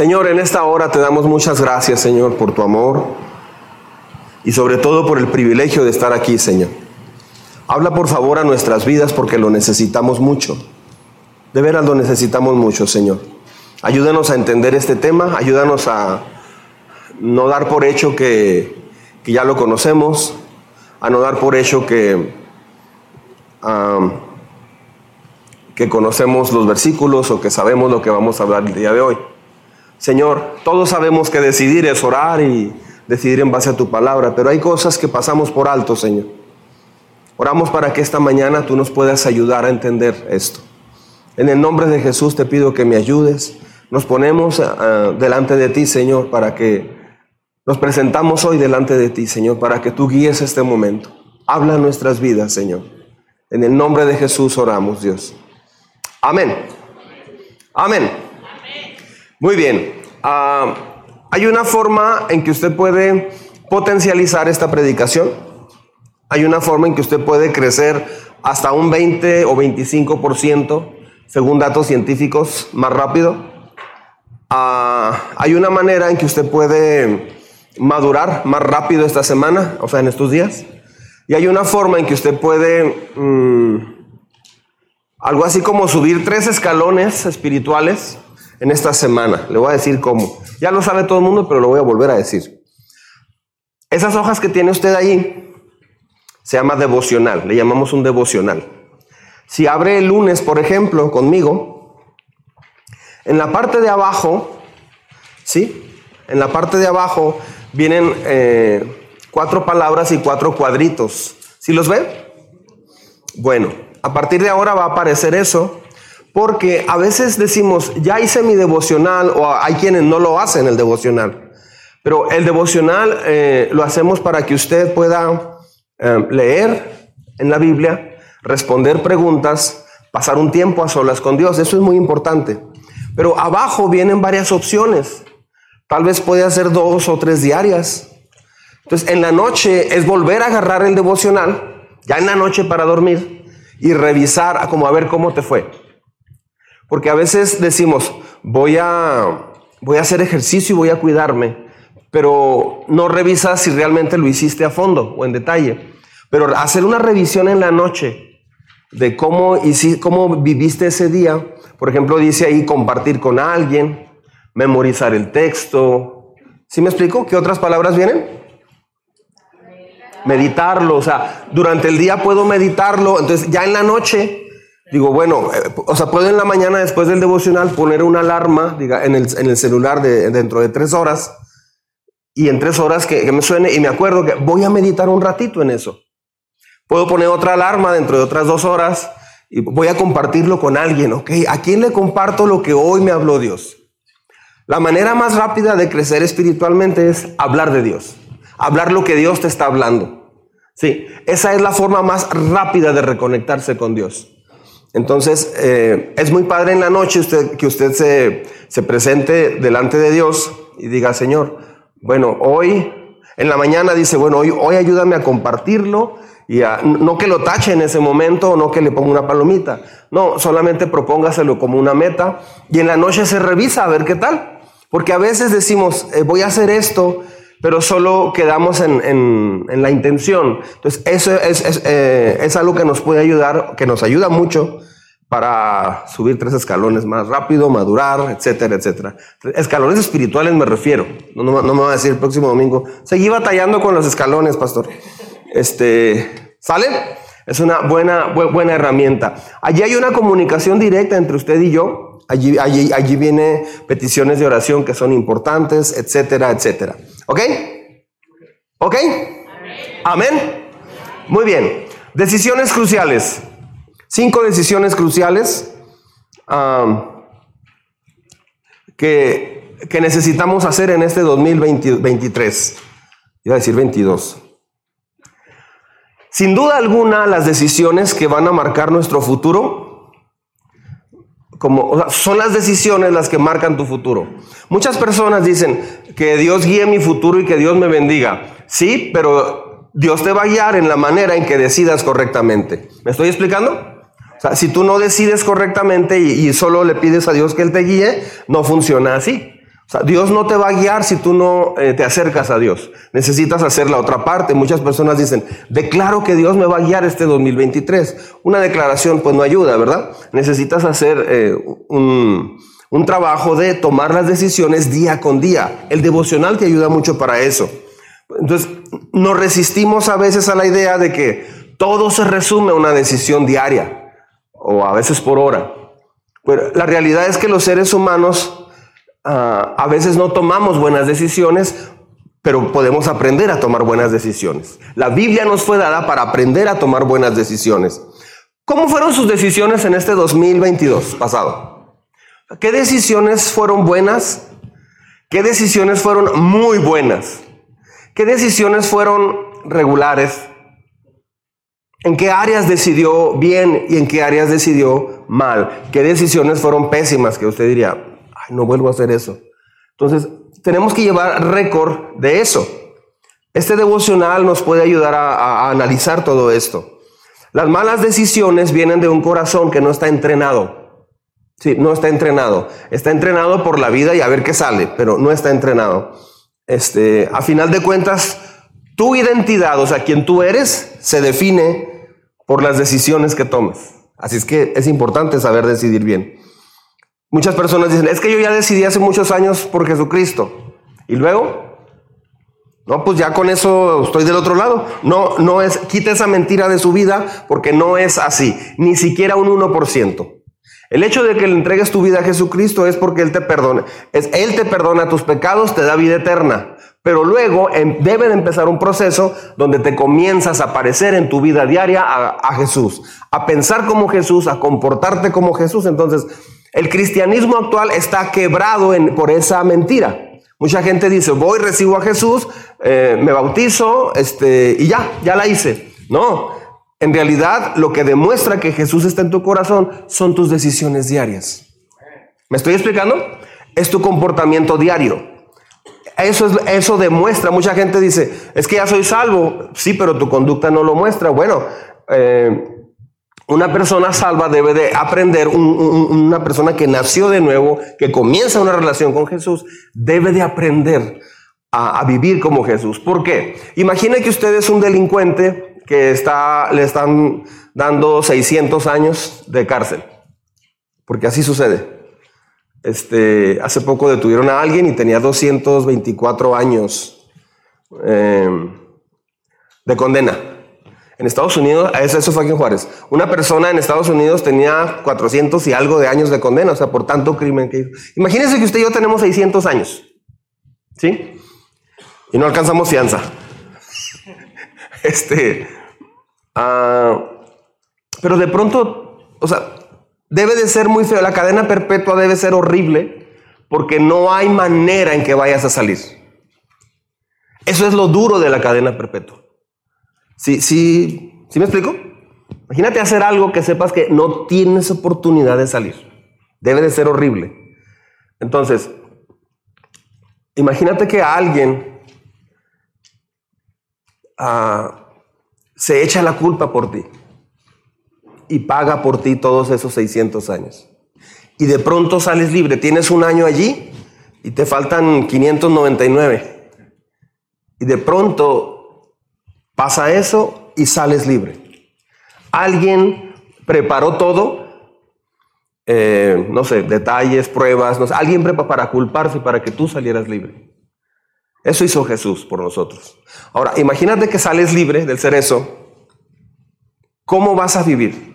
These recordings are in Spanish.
Señor, en esta hora te damos muchas gracias, Señor, por tu amor y sobre todo por el privilegio de estar aquí, Señor. Habla por favor a nuestras vidas porque lo necesitamos mucho. De veras lo necesitamos mucho, Señor. Ayúdanos a entender este tema, ayúdanos a no dar por hecho que, ya lo conocemos, a no dar por hecho que, que conocemos los versículos o que sabemos lo que vamos a hablar el día de hoy. Señor, todos sabemos que decidir es orar y decidir en base a tu palabra, pero hay cosas que pasamos por alto, Señor. Oramos para que esta mañana tú nos puedas ayudar a entender esto. En el nombre de Jesús te pido que me ayudes. Nos ponemos ah, delante de ti, Señor, para que nos presentamos hoy delante de ti, Señor, para que tú guíes este momento. Habla nuestras vidas, Señor. En el nombre de Jesús oramos, Dios. Amén. Amén. Muy bien. Ah, hay una forma en que usted puede potencializar esta predicación. Hay una forma en que usted puede crecer hasta un 20 o 25%, según datos científicos, más rápido. Ah, hay una manera en que usted puede madurar más rápido esta semana, o sea, en estos días. Y hay una forma en que usted puede, mm, algo así como subir tres escalones espirituales en esta semana. Le voy a decir cómo. Ya lo sabe todo el mundo, pero lo voy a volver a decir. Esas hojas que tiene usted ahí se llama devocional, le llamamos un devocional. Si abre el lunes, por ejemplo, conmigo, en la parte de abajo, ¿sí? En la parte de abajo vienen eh, cuatro palabras y cuatro cuadritos. ¿Sí los ve? Bueno, a partir de ahora va a aparecer eso porque a veces decimos, ya hice mi devocional, o hay quienes no lo hacen el devocional. Pero el devocional eh, lo hacemos para que usted pueda eh, leer en la Biblia, responder preguntas, pasar un tiempo a solas con Dios. Eso es muy importante. Pero abajo vienen varias opciones. Tal vez puede hacer dos o tres diarias. Entonces, en la noche es volver a agarrar el devocional, ya en la noche para dormir, y revisar como a ver cómo te fue. Porque a veces decimos, voy a, voy a hacer ejercicio y voy a cuidarme, pero no revisas si realmente lo hiciste a fondo o en detalle. Pero hacer una revisión en la noche de cómo, cómo viviste ese día, por ejemplo, dice ahí compartir con alguien, memorizar el texto. ¿Sí me explico? ¿Qué otras palabras vienen? Meditarlo, o sea, durante el día puedo meditarlo, entonces ya en la noche Digo, bueno, eh, o sea, puedo en la mañana después del devocional poner una alarma diga, en, el, en el celular de, dentro de tres horas y en tres horas que, me suene y me acuerdo que voy a meditar un ratito en eso. Puedo poner otra alarma dentro de otras dos horas y voy a compartirlo con alguien, ¿ok? ¿A quién le comparto lo que hoy me habló Dios? La manera más rápida de crecer espiritualmente es hablar de Dios, hablar lo que Dios te está hablando. Sí, esa es la forma más rápida de reconectarse con Dios. Entonces, eh, es muy padre en la noche usted, que usted se, se, presente delante de Dios y diga, Señor, bueno, hoy, en la mañana dice, bueno, hoy, ayúdame a compartirlo y no que lo tache en ese momento, no que le ponga una palomita, no, solamente propóngaselo como una meta y en la noche se revisa a ver qué tal. Porque a veces decimos, eh, voy a hacer esto, pero solo quedamos en, en, la intención. Entonces, eso es, es, eh, es, algo que nos puede ayudar, que nos ayuda mucho para subir tres escalones más rápido, madurar, etcétera, etcétera. Escalones espirituales me refiero. No, no, me va a decir el próximo domingo. Seguí batallando con los escalones, pastor. Este, ¿sale? Es una buena, buena herramienta. Allí hay una comunicación directa entre usted y yo. Allí, allí, allí viene peticiones de oración que son importantes, etcétera, etcétera. ¿Ok? ¿Ok? Amén. Muy bien. Decisiones cruciales. Cinco decisiones cruciales que, que, necesitamos hacer en este 2023. Iba a decir 22. Sin duda alguna, las decisiones que van a marcar nuestro futuro como, son las decisiones las que marcan tu futuro. Muchas personas dicen que Dios guíe mi futuro y que Dios me bendiga. Sí, pero Dios te va a guiar en la manera en que decidas correctamente. ¿Me estoy explicando? O sea, si tú no decides correctamente y, y solo le pides a Dios que Él te guíe, no funciona así. Dios no te va a guiar si tú no eh, te acercas a Dios. Necesitas hacer la otra parte. Muchas personas dicen, declaro que Dios me va a guiar este 2023. Una declaración pues no ayuda, ¿verdad? Necesitas hacer eh, un, un trabajo de tomar las decisiones día con día. El devocional te ayuda mucho para eso. Entonces, nos resistimos a veces a la idea de que todo se resume a una decisión diaria o a veces por hora. Pero la realidad es que los seres humanos a veces no tomamos buenas decisiones, pero podemos aprender a tomar buenas decisiones. La Biblia nos fue dada para aprender a tomar buenas decisiones. ¿Cómo fueron sus decisiones en este 2022 pasado? ¿Qué decisiones fueron buenas? ¿Qué decisiones fueron muy buenas? ¿Qué decisiones fueron regulares? ¿En qué áreas decidió bien y en qué áreas decidió mal? ¿Qué decisiones fueron pésimas que usted diría, no vuelvo a hacer eso. Entonces, tenemos que llevar récord de eso. Este devocional nos puede ayudar a, analizar todo esto. Las malas decisiones vienen de un corazón que no está entrenado. Sí, no está entrenado. Está entrenado por la vida y a ver qué sale, pero no está entrenado. Este, a final de cuentas, tu identidad, o sea, quien tú eres, se define por las decisiones que tomas. Así es que es importante saber decidir bien. Muchas personas dicen, es que yo ya decidí hace muchos años por Jesucristo. Y luego, no, pues ya con eso estoy del otro lado. No, no es, quita esa mentira de su vida porque no es así, ni siquiera un 1%. El hecho de que le entregues tu vida a Jesucristo es porque Él te perdona. Es, Él te perdona tus pecados, te da vida eterna. Pero luego em, debe de empezar un proceso donde te comienzas a parecer en tu vida diaria a, a Jesús, a pensar como Jesús, a comportarte como Jesús. Entonces, el cristianismo actual está quebrado por esa mentira. Mucha gente dice, voy, recibo a Jesús, eh, me bautizo, este, y ya, ya la hice. No, en realidad lo que demuestra que Jesús está en tu corazón son tus decisiones diarias. ¿Me estoy explicando? Es tu comportamiento diario. Eso, es, eso demuestra, mucha gente dice, es que ya soy salvo, sí, pero tu conducta no lo muestra. Bueno, eh, una persona salva debe de aprender, una persona que nació de nuevo, que comienza una relación con Jesús, debe de aprender a, vivir como Jesús. ¿Por qué? Imagine que usted es un delincuente que está, le están dando 600 años de cárcel, porque así sucede. Este, hace poco detuvieron a alguien y tenía 224 años eh, de condena. En Estados Unidos, eso, eso fue aquí Juárez. Una persona en Estados Unidos tenía 400 y algo de años de condena, o sea, por tanto crimen que hizo. Imagínense que usted y yo tenemos 600 años. ¿Sí? Y no alcanzamos fianza. Este. Ah, pero de pronto, o sea, debe de ser muy feo. La cadena perpetua debe ser horrible porque no hay manera en que vayas a salir. Eso es lo duro de la cadena perpetua. ¿Sí, sí, ¿sí me explico? Imagínate hacer algo que sepas que no tienes oportunidad de salir. Debe de ser horrible. Entonces, imagínate que alguien ah, se echa la culpa por ti y paga por ti todos esos 600 años. Y de pronto sales libre. Tienes un año allí y te faltan 599. Y de pronto Pasa eso y sales libre. Alguien preparó todo, eh, no sé, detalles, pruebas, no alguien preparó para culparse para que tú salieras libre. Eso hizo Jesús por nosotros. Ahora, imagínate que sales libre del ser eso. ¿Cómo vas a vivir?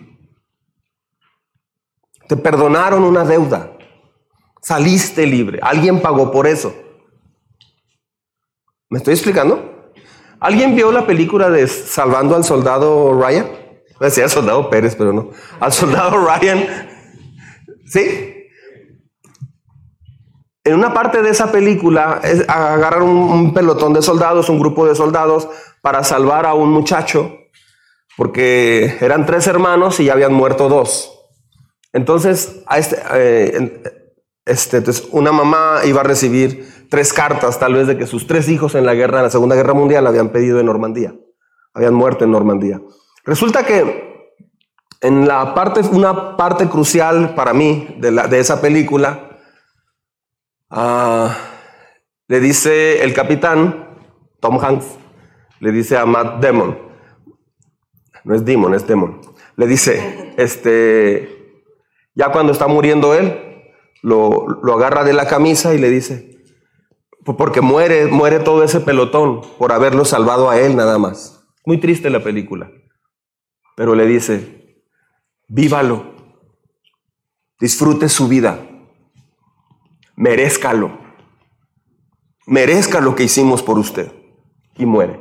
Te perdonaron una deuda. Saliste libre. Alguien pagó por eso. ¿Me estoy explicando? ¿Alguien vio la película de Salvando al Soldado Ryan? Decía Soldado Pérez, pero no. Al Soldado Ryan. ¿Sí? En una parte de esa película agarraron un, pelotón de soldados, un grupo de soldados, para salvar a un muchacho, porque eran tres hermanos y ya habían muerto dos. Entonces, a este, eh, este, entonces una mamá iba a recibir tres cartas tal vez de que sus tres hijos en la guerra, en la Segunda Guerra Mundial, habían pedido en Normandía, habían muerto en Normandía. Resulta que en la parte, una parte crucial para mí de, la, de esa película, Ah, le dice el capitán, Tom Hanks, le dice a Matt Damon, no es Demon, es Demon, le dice, este, ya cuando está muriendo él, lo, lo agarra de la camisa y le dice, porque muere, muere todo ese pelotón por haberlo salvado a él nada más. Muy triste la película. Pero le dice, vívalo, disfrute su vida, merezcalo, merezca lo que hicimos por usted. Y muere.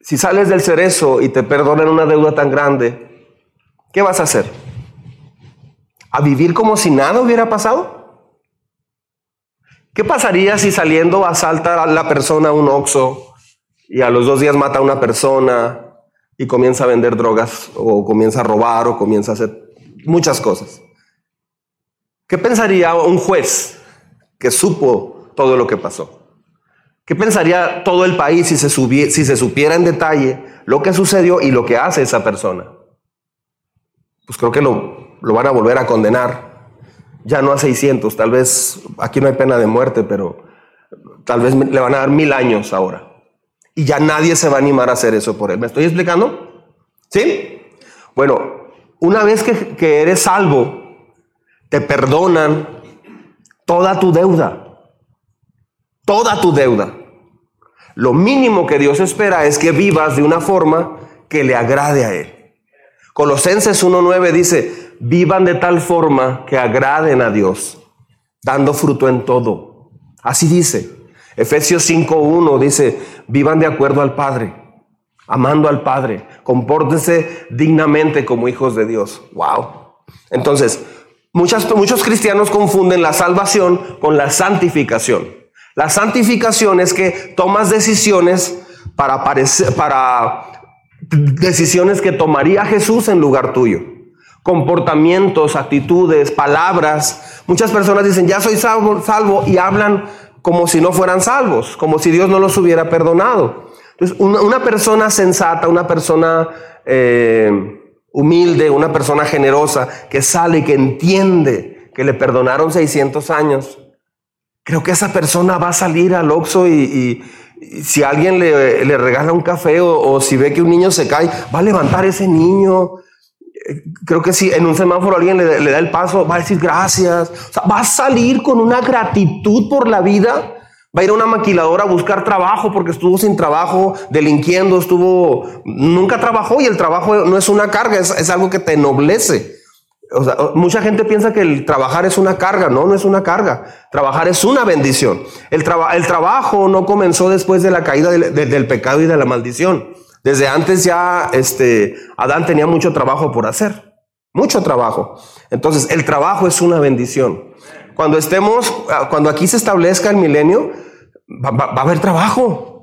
Si sales del cerezo y te perdonan una deuda tan grande, ¿qué vas a hacer? ¿A vivir como si nada hubiera pasado? ¿Qué pasaría si saliendo asalta a la persona un oxo y a los dos días mata a una persona y comienza a vender drogas o comienza a robar o comienza a hacer muchas cosas? ¿Qué pensaría un juez que supo todo lo que pasó? ¿Qué pensaría todo el país si se, si se supiera en detalle lo que sucedió y lo que hace esa persona? Pues creo que lo, lo van a volver a condenar ya no a 600, tal vez aquí no hay pena de muerte, pero tal vez le van a dar mil años ahora. Y ya nadie se va a animar a hacer eso por él. ¿Me estoy explicando? ¿Sí? Bueno, una vez que, que eres salvo, te perdonan toda tu deuda. Toda tu deuda. Lo mínimo que Dios espera es que vivas de una forma que le agrade a Él. Colosenses 1.9 dice, vivan de tal forma que agraden a Dios, dando fruto en todo. Así dice. Efesios 5.1 dice, vivan de acuerdo al Padre, amando al Padre, compórtense dignamente como hijos de Dios. Wow. Entonces, muchas, muchos cristianos confunden la salvación con la santificación. La santificación es que tomas decisiones para, para decisiones que tomaría Jesús en lugar tuyo comportamientos, actitudes, palabras. Muchas personas dicen, ya soy salvo, y hablan como si no fueran salvos, como si Dios no los hubiera perdonado. Entonces, una, persona sensata, una persona eh, humilde, una persona generosa, que sale, que entiende que le perdonaron 600 años, creo que esa persona va a salir al Oxxo y, si alguien le, regala un café o, si ve que un niño se cae, va a levantar ese niño, creo que si en un semáforo alguien le, da el paso, va a decir gracias. O sea, va a salir con una gratitud por la vida. Va a ir a una maquiladora a buscar trabajo porque estuvo sin trabajo, delinquiendo, estuvo, nunca trabajó y el trabajo no es una carga, es, algo que te ennoblece. O sea, mucha gente piensa que el trabajar es una carga, no, no es una carga. Trabajar es una bendición. El, trabajo no comenzó después de la caída del pecado y de la maldición. Desde antes ya este, Adán tenía mucho trabajo por hacer, mucho trabajo. Entonces, el trabajo es una bendición. Cuando estemos, ah, cuando aquí se establezca el milenio, va, a haber trabajo.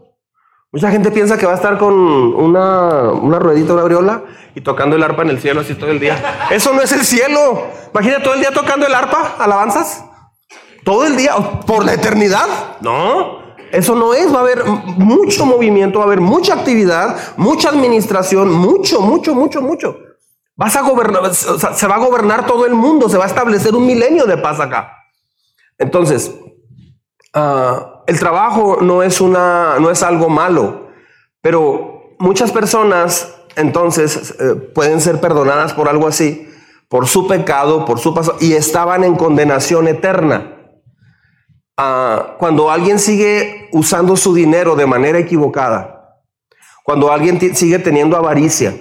Mucha gente piensa que va a estar con una, una ruedita, una briola y tocando el arpa en el cielo así todo el día. Eso no es el cielo. Imagina todo el día tocando el arpa, alabanzas. Todo el día, por la eternidad. No, eso no es, va a haber mucho movimiento, va a haber mucha actividad, mucha administración, mucho, mucho, mucho, mucho. Vas a gobernar, se va a gobernar todo el mundo, se va a establecer un milenio de paz acá. Entonces, ah, el trabajo no es, una, no es algo malo, pero muchas personas entonces eh, pueden ser perdonadas por algo así, por su pecado, por su pasado, y estaban en condenación eterna. Ah, cuando alguien sigue usando su dinero de manera equivocada, cuando alguien sigue teniendo avaricia,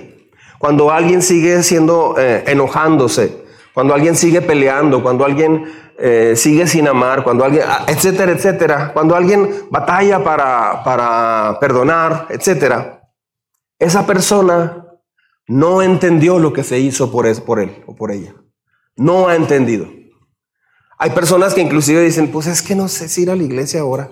cuando alguien sigue siendo eh, enojándose, cuando alguien sigue peleando, cuando alguien eh, sigue sin amar, cuando alguien, ah, etcétera, etcétera, cuando alguien batalla para, para perdonar, etcétera, esa persona no entendió lo que se hizo por, por él o por ella. No ha entendido. Hay personas que inclusive dicen, pues es que no sé si ir a la iglesia ahora.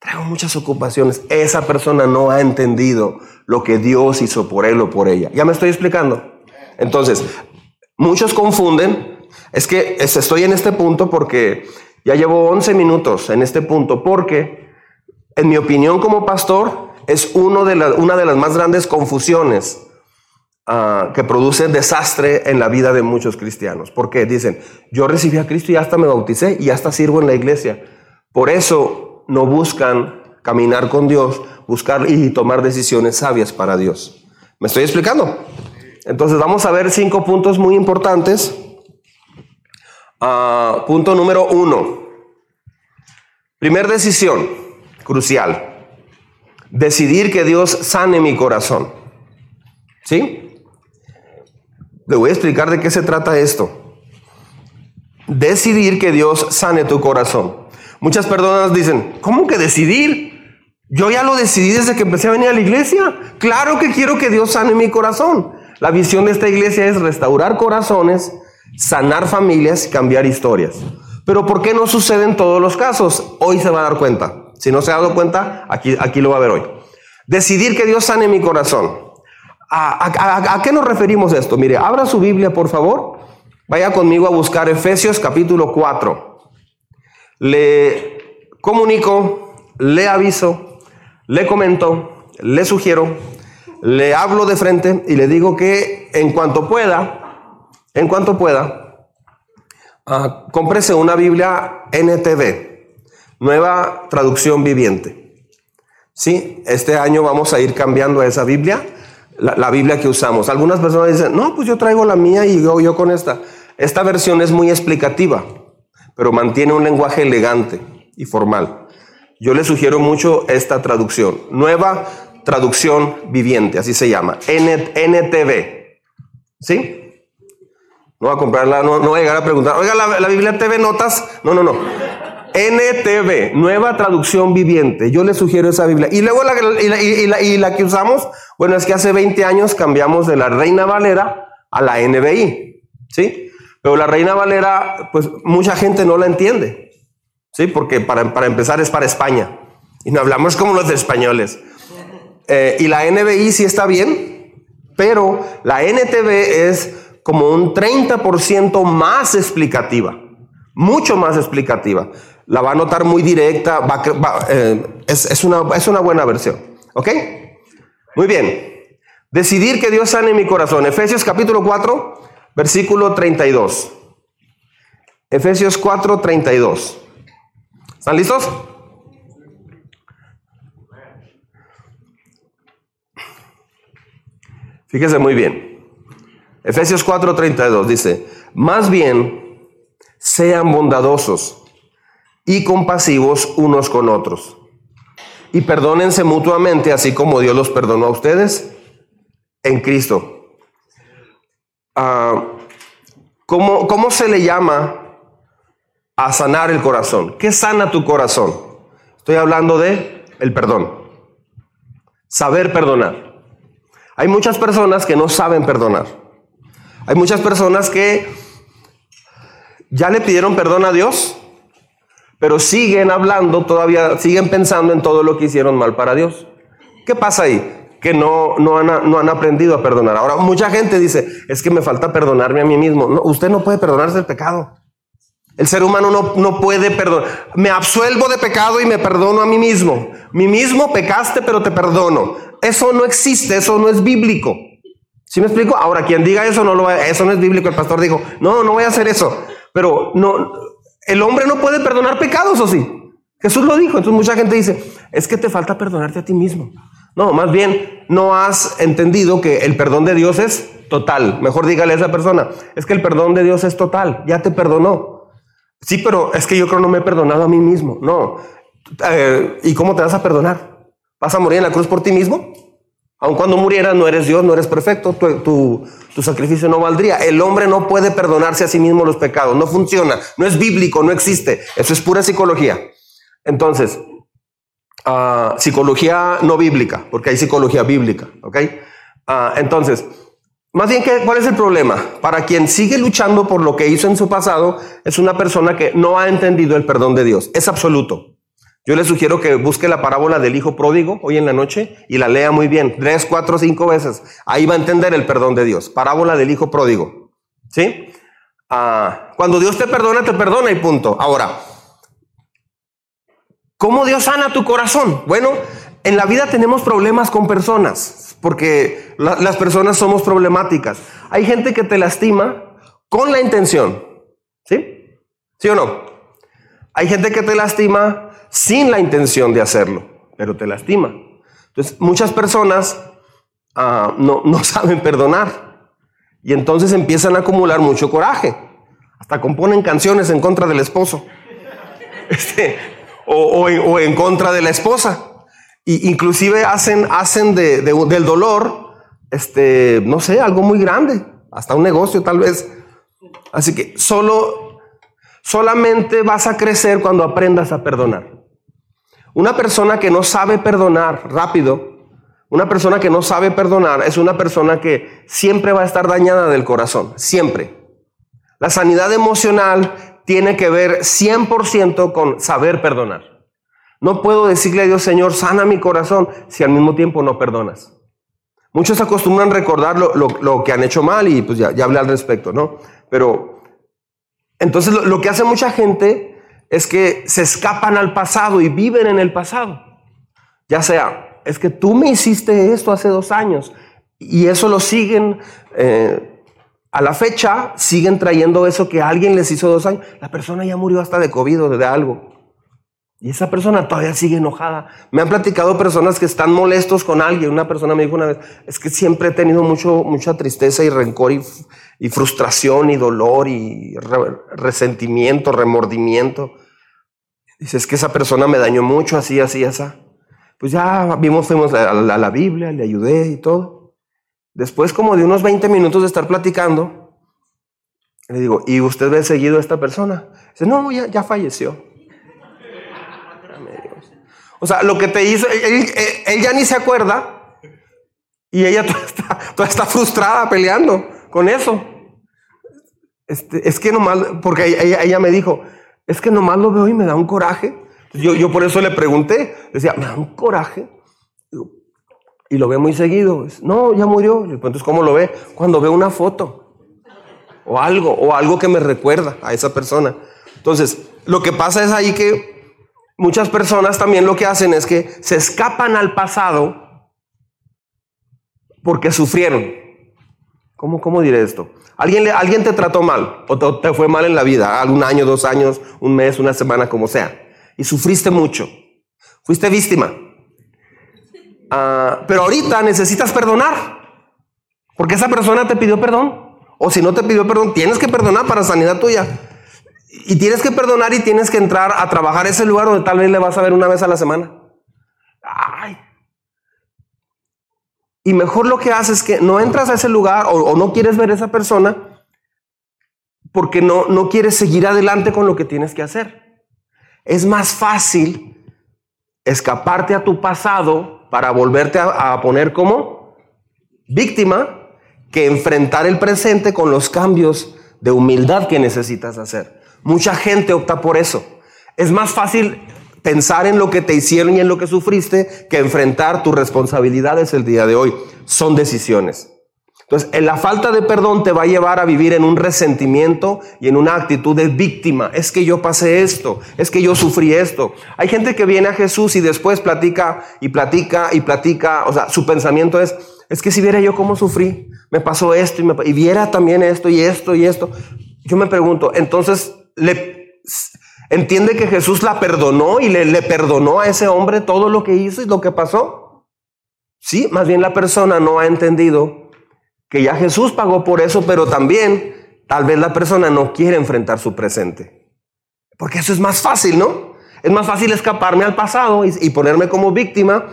Traigo muchas ocupaciones. Esa persona no ha entendido lo que Dios hizo por él o por ella. ¿Ya me estoy explicando? Entonces, muchos confunden. Es que estoy en este punto porque ya llevo 11 minutos en este punto porque, en mi opinión como pastor, es uno de una de las más grandes confusiones ah, que produce desastre en la vida de muchos cristianos. Porque dicen, yo recibí a Cristo y hasta me bauticé y hasta sirvo en la iglesia. Por eso no buscan caminar con Dios, buscar y tomar decisiones sabias para Dios. ¿Me estoy explicando? Entonces vamos a ver cinco puntos muy importantes. Ah, punto número uno. Primer decisión, crucial. Decidir que Dios sane mi corazón. ¿Sí? Le voy a explicar de qué se trata esto. Decidir que Dios sane tu corazón. Muchas personas dicen, ¿cómo que decidir? Yo ya lo decidí desde que empecé a venir a la iglesia. Claro que quiero que Dios sane mi corazón. La visión de esta iglesia es restaurar corazones, sanar familias cambiar historias. Pero ¿por qué no sucede en todos los casos? Hoy se va a dar cuenta. Si no se ha dado cuenta, aquí, aquí lo va a ver hoy. Decidir que Dios sane mi corazón. ¿A, a qué nos referimos esto? Mire, abra su Biblia, por favor. Vaya conmigo a buscar Efesios capítulo 4. Le comunico, le aviso, le comento, le sugiero, le hablo de frente y le digo que en cuanto pueda, en cuanto pueda, uh, cómprese una Biblia NTV, nueva traducción viviente. Sí, este año vamos a ir cambiando esa Biblia, la, Biblia que usamos. Algunas personas dicen, no, pues yo traigo la mía y yo, yo con esta. Esta versión es muy explicativa, pero mantiene un lenguaje elegante y formal. Yo le sugiero mucho esta traducción, nueva traducción viviente, así se llama, NTV. ¿Sí? No va a comprarla, no, no voy a llegar a preguntar, oiga, la, Biblia TV Notas. No, no, no. NTV, nueva traducción viviente. Yo le sugiero esa Biblia. Y luego la, y la, y la, que usamos, bueno, es que hace 20 años cambiamos de la Reina Valera a la NBI. ¿Sí? Pero la Reina Valera, pues mucha gente no la entiende. ¿Sí? Porque para, para empezar es para España. Y no hablamos como los españoles. Eh, y la NBI sí está bien, pero la NTV es como un 30% más explicativa. Mucho más explicativa. La va a notar muy directa. Eh, es, una, es una buena versión. ¿Ok? Muy bien. Decidir que Dios sane mi corazón. Efesios capítulo 4 versículo 32. Efesios 4, 32. ¿Están listos? Fíjese muy bien. Efesios 4, 32 dice, más bien sean bondadosos y compasivos unos con otros. Y perdónense mutuamente, así como Dios los perdonó a ustedes en Cristo. Ah, ¿cómo, ¿cómo se le llama a sanar el corazón? ¿Qué sana tu corazón? Estoy hablando de el perdón. Saber perdonar. Hay muchas personas que no saben perdonar. Hay muchas personas que ya le pidieron perdón a Dios, pero siguen hablando, todavía siguen pensando en todo lo que hicieron mal para Dios. ¿Qué pasa ahí? que no, no, han, no han aprendido a perdonar. Ahora, mucha gente dice, es que me falta perdonarme a mí mismo. No, usted no puede perdonarse el pecado. El ser humano no, no puede perdonar. Me absuelvo de pecado y me perdono a mí mismo. Mí mismo pecaste, pero te perdono. Eso no existe, eso no es bíblico. ¿Sí me explico? Ahora, quien diga eso no lo va, eso no es bíblico. El pastor dijo, no, no voy a hacer eso. Pero no, el hombre no puede perdonar pecados, ¿o sí? Jesús lo dijo. Entonces mucha gente dice, es que te falta perdonarte a ti mismo. No, más bien no has entendido que el perdón de Dios es total. Mejor dígale a esa persona, es que el perdón de Dios es total, ya te perdonó. Sí, pero es que yo creo no me he perdonado a mí mismo. No. Eh, ¿Y cómo te vas a perdonar? ¿Vas a morir en la cruz por ti mismo? Aun cuando murieras, no eres Dios, no eres perfecto, tu, sacrificio no valdría. El hombre no puede perdonarse a sí mismo los pecados, no funciona, no es bíblico, no existe. Eso es pura psicología. Entonces, psicología no bíblica, porque hay psicología bíblica, ¿ok? Ah, entonces, más bien, ¿cuál es el problema? Para quien sigue luchando por lo que hizo en su pasado, es una persona que no ha entendido el perdón de Dios. Es absoluto. Yo le sugiero que busque la parábola del hijo pródigo hoy en la noche y la lea muy bien, tres, cuatro, cinco veces. Ahí va a entender el perdón de Dios. Parábola del hijo pródigo. ¿Sí? Ah, cuando Dios te perdona, te perdona y punto. Ahora, ¿Cómo Dios sana tu corazón? Bueno, en la vida tenemos problemas con personas, porque las personas somos problemáticas. Hay gente que te lastima con la intención, ¿sí? ¿Sí o no? Hay gente que te lastima sin la intención de hacerlo, pero te lastima. Entonces, muchas personas ah, no, no saben perdonar y entonces empiezan a acumular mucho coraje. Hasta componen canciones en contra del esposo. Este, o, en, contra de la esposa. Y inclusive hacen, hacen de, del dolor, este, no sé, algo muy grande, hasta un negocio tal vez. Así que solo, solamente vas a crecer cuando aprendas a perdonar. Una persona que no sabe perdonar rápido, una persona que no sabe perdonar es una persona que siempre va a estar dañada del corazón, siempre. La sanidad emocional tiene que ver 100% con saber perdonar. No puedo decirle a Dios, Señor, sana mi corazón si al mismo tiempo no perdonas. Muchos acostumbran recordar lo, que han hecho mal y pues ya, ya, hablé al respecto, ¿no? Pero entonces lo, lo que hace mucha gente es que se escapan al pasado y viven en el pasado. Ya sea, es que tú me hiciste esto hace dos años y eso lo siguen eh, a la fecha siguen trayendo eso que alguien les hizo dos años. La persona ya murió hasta de COVID o de algo. Y esa persona todavía sigue enojada. Me han platicado personas que están molestos con alguien. Una persona me dijo una vez, es que siempre he tenido mucho, mucha tristeza y rencor y, frustración y dolor y resentimiento, remordimiento. Dice, es que esa persona me dañó mucho, así, así, así. Pues ya vimos, fuimos a la Biblia, le ayudé y todo. Después como de unos 20 minutos de estar platicando, le digo, ¿y usted ve seguido a esta persona? Dice, no, ya, ya falleció. O sea, lo que te hizo, él, ya ni se acuerda y ella toda está, frustrada peleando con eso. Este, es que nomás, porque ella, me dijo, es que nomás lo veo y me da un coraje. Yo, yo por eso le pregunté, decía, me da un coraje y lo ve muy seguido. No, ya murió. Entonces, ¿cómo lo ve? Cuando ve una foto o algo, o algo que me recuerda a esa persona. Entonces, lo que pasa es ahí que muchas personas también lo que hacen es que se escapan al pasado porque sufrieron. ¿Cómo, cómo diré esto? ¿Alguien, ¿Alguien te trató mal o te, fue mal en la vida? Un año, dos años, un mes, una semana, como sea. Y sufriste mucho. Fuiste víctima. Ah, pero ahorita necesitas perdonar. Porque esa persona te pidió perdón. O si no te pidió perdón, tienes que perdonar para sanidad tuya. Y tienes que perdonar y tienes que entrar a trabajar ese lugar donde tal vez le vas a ver una vez a la semana. Y mejor lo que haces es que no entras a ese lugar o, no quieres ver a esa persona porque no, no quieres seguir adelante con lo que tienes que hacer. Es más fácil escaparte a tu pasado para volverte a, poner como víctima que enfrentar el presente con los cambios de humildad que necesitas hacer. Mucha gente opta por eso. Es más fácil pensar en lo que te hicieron y en lo que sufriste que enfrentar tus responsabilidades el día de hoy. Son decisiones. Entonces, en la falta de perdón te va a llevar a vivir en un resentimiento y en una actitud de víctima. Es que yo pasé esto, es que yo sufrí esto. Hay gente que viene a Jesús y después platica y platica y platica. O sea, su pensamiento es, es que si viera yo cómo sufrí, me pasó esto y, y viera también esto y esto y esto. Yo me pregunto, entonces, ¿le, ¿entiende que Jesús la perdonó y le, perdonó a ese hombre todo lo que hizo y lo que pasó? Sí, más bien la persona no ha entendido que ya Jesús pagó por eso, pero también tal vez la persona no quiere enfrentar su presente. Porque eso es más fácil, ¿no? Es más fácil escaparme al pasado y, ponerme como víctima.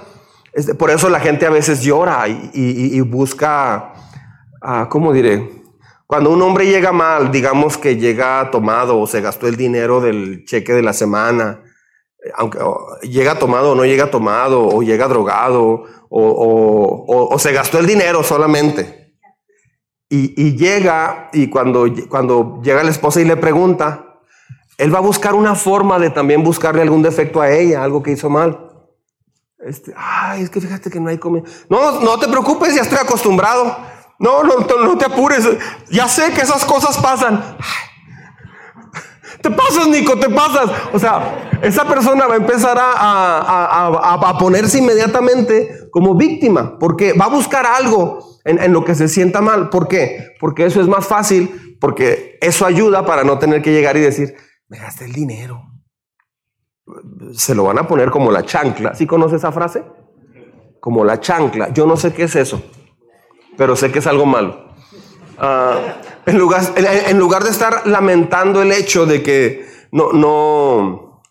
Por eso la gente a veces llora y, busca, ah, ¿cómo diré? Cuando un hombre llega mal, digamos que llega tomado o se gastó el dinero del cheque de la semana, eh, aunque llega tomado o no llega tomado, o llega drogado, o se gastó el dinero solamente. Y, llega, y cuando, cuando llega la esposa y le pregunta, él va a buscar una forma de también buscarle algún defecto a ella, algo que hizo mal. Este, ay, es que fíjate que no hay comida. No, no te preocupes, ya estoy acostumbrado. No, no, no te apures. Ya sé que esas cosas pasan. Te pasas, Nico, te pasas. O sea, esa persona va a empezar a, ponerse inmediatamente como víctima, porque va a buscar algo en, en, lo que se sienta mal. ¿Por qué? Porque eso es más fácil, porque eso ayuda para no tener que llegar y decir, me gasté el dinero. Se lo van a poner como la chancla. ¿Sí conoce esa frase? Como la chancla. Yo no sé qué es eso, pero sé que es algo malo. Ah, en, lugar, de estar lamentando el hecho de que no, no,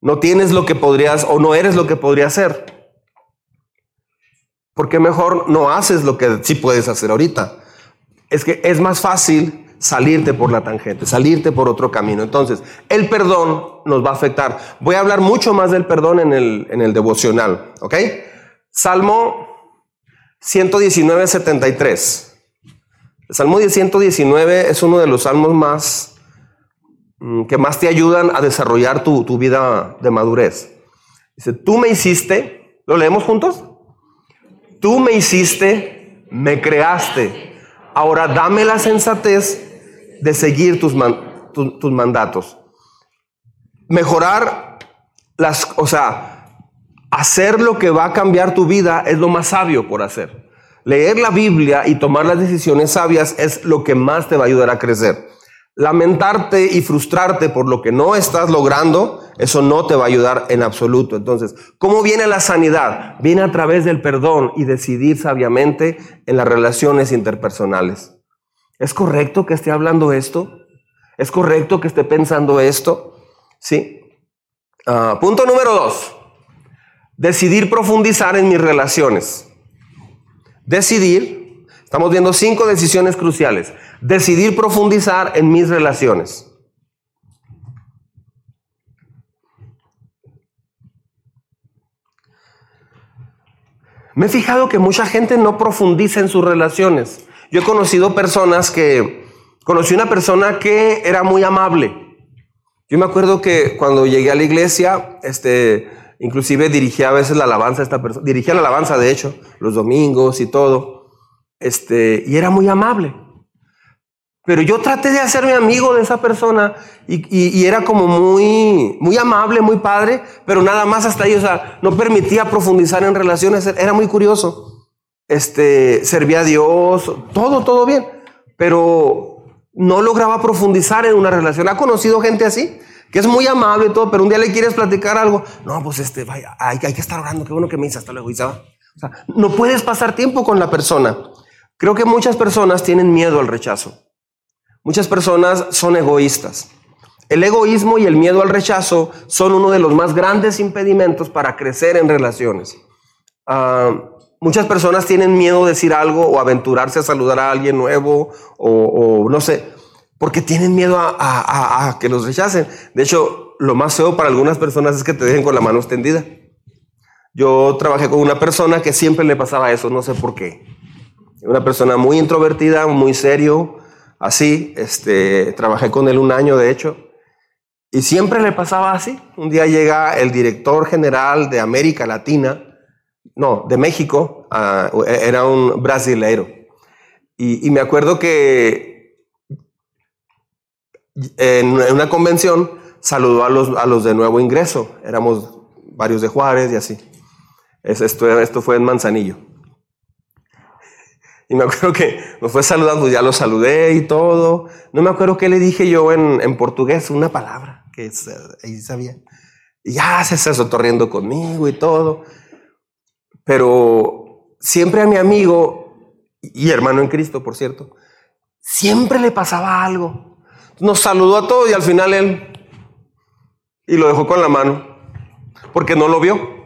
no tienes lo que podrías o no eres lo que podrías ser, ¿por qué mejor no haces lo que sí puedes hacer ahorita? Es que es más fácil salirte por la tangente, salirte por otro camino. Entonces, el perdón nos va a afectar. Voy a hablar mucho más del perdón en el, en el devocional, ¿ok? Salmo 119, 73. El Salmo 119 es uno de los salmos más mm, que más te ayudan a desarrollar tu, tu vida de madurez. Dice, tú me hiciste, ¿lo leemos juntos? Tú me hiciste, me creaste. Ahora dame la sensatez de seguir tus, tus mandatos. Mejorar las, o sea, hacer lo que va a cambiar tu vida es lo más sabio por hacer. Leer la Biblia y tomar las decisiones sabias es lo que más te va a ayudar a crecer. Lamentarte y frustrarte por lo que no estás logrando, eso no te va a ayudar en absoluto. Entonces, ¿cómo viene la sanidad? Viene a través del perdón y decidir sabiamente en las relaciones interpersonales. ¿Es correcto que esté hablando esto? ¿Es correcto que esté pensando esto? Sí. Ah, punto número dos. Decidir profundizar en mis relaciones. Decidir, estamos viendo cinco decisiones cruciales. Decidir profundizar en mis relaciones. Me he fijado que mucha gente no profundiza en sus relaciones. Yo he conocido personas que, conocí una persona que era muy amable. Yo me acuerdo que cuando llegué a la iglesia, este, Inclusive dirigía a veces la alabanza a esta persona, dirigía la alabanza de hecho, los domingos y todo. Este, y era muy amable. Pero yo traté de hacerme amigo de esa persona y, era como muy, muy amable, muy padre, pero nada más hasta ahí, o sea, no permitía profundizar en relaciones, era muy curioso. Este, servía a Dios, todo, todo bien, pero no lograba profundizar en una relación. ¿Ha conocido gente así? Que es muy amable todo, pero un día le quieres platicar algo. No, pues este, vaya, hay, hay que estar orando, qué bueno que me dice, hasta luego, y O sea, no puedes pasar tiempo con la persona. Creo que muchas personas tienen miedo al rechazo. Muchas personas son egoístas. El egoísmo y el miedo al rechazo son uno de los más grandes impedimentos para crecer en relaciones. Ah, muchas personas tienen miedo de decir algo o aventurarse a saludar a alguien nuevo o no sé porque tienen miedo a, que los rechacen. De hecho, lo más feo para algunas personas es que te dejen con la mano extendida. Yo trabajé con una persona que siempre le pasaba eso, no sé por qué. Una persona muy introvertida, muy serio, así. Este, trabajé con él un año, de hecho, y siempre le pasaba así. Un día llega el director general de América Latina, no, de México, era un brasileiro. y me acuerdo que en una convención saludó a los, a los de nuevo ingreso. Éramos varios de Juárez y así. Esto, esto fue en Manzanillo. Y me acuerdo que nos fue saludando, ya lo saludé y todo. No me acuerdo qué le dije yo en, en portugués, una palabra que ahí sabía. Y ya se está riendo conmigo y todo. Pero siempre a mi amigo y hermano en Cristo, por cierto, siempre le pasaba algo. Nos saludó a todos y al final él y lo dejó con la mano porque no lo vio.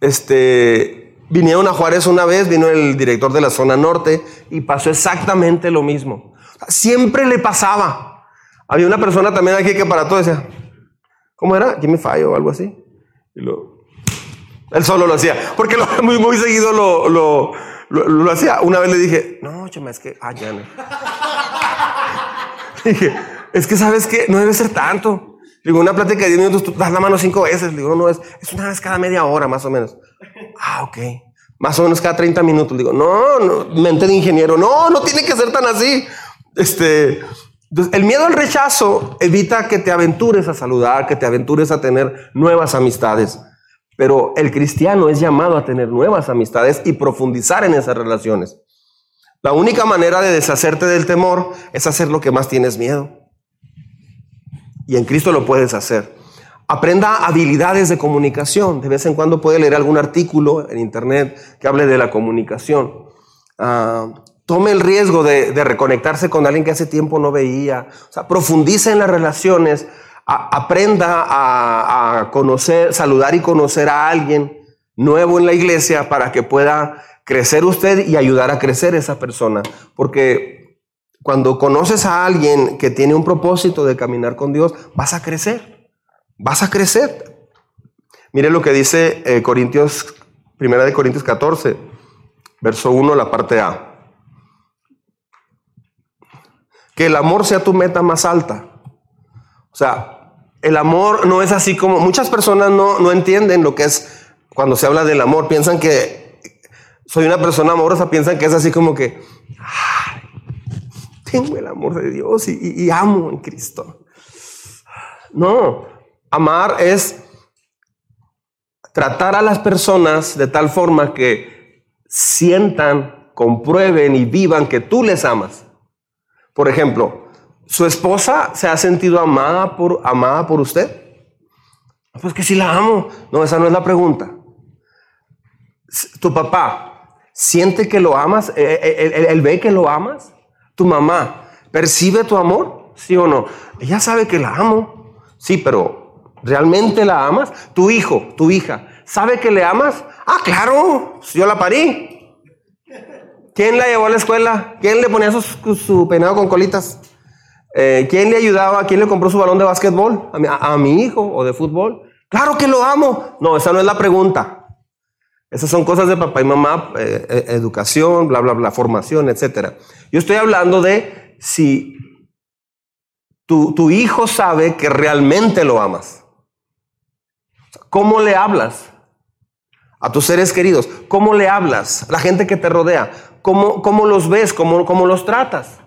Este, vinieron a Juárez una vez, vino el director de la zona norte y pasó exactamente lo mismo. Siempre le pasaba. Había una persona también aquí que para todo decía, ¿cómo era? me fallo o algo así. Y lo, él solo lo hacía, porque lo, muy, muy seguido lo, lo, lo, hacía. Una vez le dije, no, chama, es que, ah, ya no. dije, es que sabes que no debe ser tanto. Digo, una plática de 10 minutos, tú das la mano cinco veces. Digo, no, es, es una vez cada media hora, más o menos. Ah, ok. Más o menos cada 30 minutos. Digo, no, no, mente de ingeniero, no, no tiene que ser tan así. Este, el miedo al rechazo evita que te aventures a saludar, que te aventures a tener nuevas amistades. Pero el cristiano es llamado a tener nuevas amistades y profundizar en esas relaciones. La única manera de deshacerte del temor es hacer lo que más tienes miedo. Y en Cristo lo puedes hacer. Aprenda habilidades de comunicación. De vez en cuando puede leer algún artículo en internet que hable de la comunicación. Ah, tome el riesgo de, reconectarse con alguien que hace tiempo no veía. O sea, profundice en las relaciones, aprenda a, conocer, saludar y conocer a alguien nuevo en la iglesia para que pueda crecer usted y ayudar a crecer esa persona. Porque cuando conoces a alguien que tiene un propósito de caminar con Dios, vas a crecer. Vas a crecer. Mire lo que dice eh, Corintios, primera de Corintios 14, verso 1, la parte A. Que el amor sea tu meta más alta. O sea, el amor no es así como muchas personas no, no entienden lo que es cuando se habla del amor. Piensan que soy una persona amorosa, piensan que es así como que tengo el amor de Dios y, amo en Cristo. No, amar es tratar a las personas de tal forma que sientan, comprueben y vivan que tú les amas. Por ejemplo, ¿su esposa se ha sentido amada por, amada por usted? Pues que si la amo. No, esa no es la pregunta. Tu papá siente que lo amas, eh, eh, él, ve que lo amas. Tu mamá percibe tu amor, sí o no. Ella sabe que la amo, sí, pero ¿realmente la amas? Tu hijo, tu hija, ¿sabe que le amas? Ah, claro, yo la parí. ¿Quién la llevó a la escuela? ¿Quién le ponía su, peinado con colitas? Eh, ¿Quién le ayudaba? ¿Quién le compró su balón de básquetbol? ¿A mi, hijo o de fútbol? Claro que lo amo. No, esa no es la pregunta. Esas son cosas de papá y mamá, eh, eh, educación, bla, bla, bla, formación, etc. Yo estoy hablando de si tu, tu hijo sabe que realmente lo amas. ¿Cómo le hablas? a tus seres queridos? ¿Cómo le hablas? A la gente que te rodea. ¿Cómo, cómo los ves? ¿Cómo, ¿Cómo los tratas?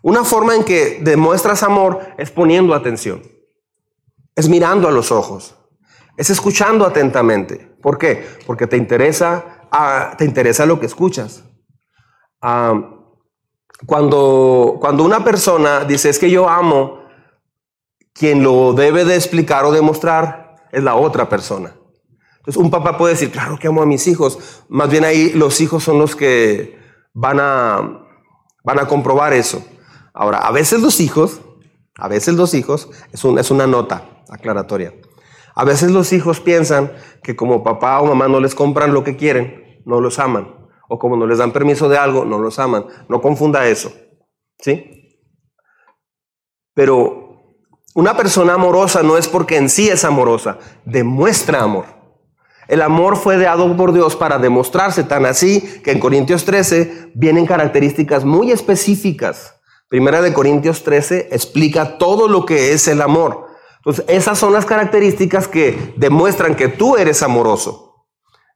Una forma en que demuestras amor es poniendo atención. Es mirando a los ojos. Es escuchando atentamente. ¿Por qué? Porque te interesa, ah, te interesa lo que escuchas. Ah, cuando, cuando una persona dice es que yo amo, quien lo debe de explicar o demostrar es la otra persona un papá puede decir, claro que amo a mis hijos. Más bien ahí los hijos son los que van a, van a comprobar eso. Ahora, a veces los hijos, a veces los hijos, es, es una nota aclaratoria. A veces los hijos piensan que como papá o mamá no les compran lo que quieren, no los aman. O como no les dan permiso de algo, no los aman. No confunda eso. ¿Sí? Pero una persona amorosa no es porque en sí es amorosa, demuestra amor. El amor fue dado por Dios para demostrarse tan así que en Corintios 13 vienen características muy específicas. Primera de Corintios 13 explica todo lo que es el amor. Entonces, esas son las características que demuestran que tú eres amoroso.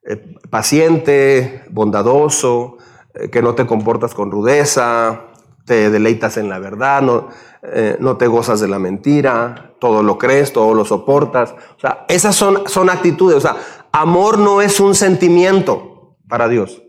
Eh, paciente, bondadoso, eh, que no te comportas con rudeza, te deleitas en la verdad, no, eh, no te gozas de la mentira, todo lo crees, todo lo soportas. O sea, esas son, son actitudes. O sea, amor no es un sentimiento para Dios.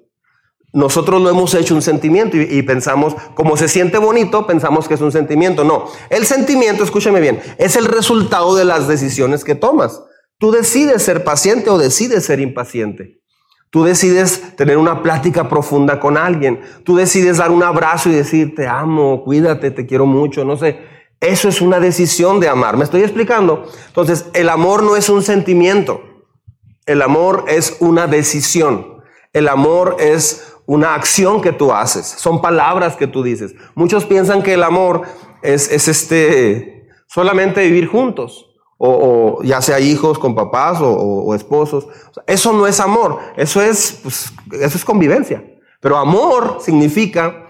Nosotros lo hemos hecho un sentimiento y, pensamos, como se siente bonito, pensamos que es un sentimiento. No, el sentimiento, escúchame bien, es el resultado de las decisiones que tomas. Tú decides ser paciente o decides ser impaciente. Tú decides tener una plática profunda con alguien. Tú decides dar un abrazo y decir, te amo, cuídate, te quiero mucho, no sé. Eso es una decisión de amar. ¿Me estoy explicando? Entonces, el amor no es un sentimiento. El amor es una decisión. El amor es una acción que tú haces. Son palabras que tú dices. Muchos piensan que el amor es, este, solamente vivir juntos. O, ya sea hijos con papás o, esposos. eso no es amor. Eso es, pues, eso es convivencia. Pero amor significa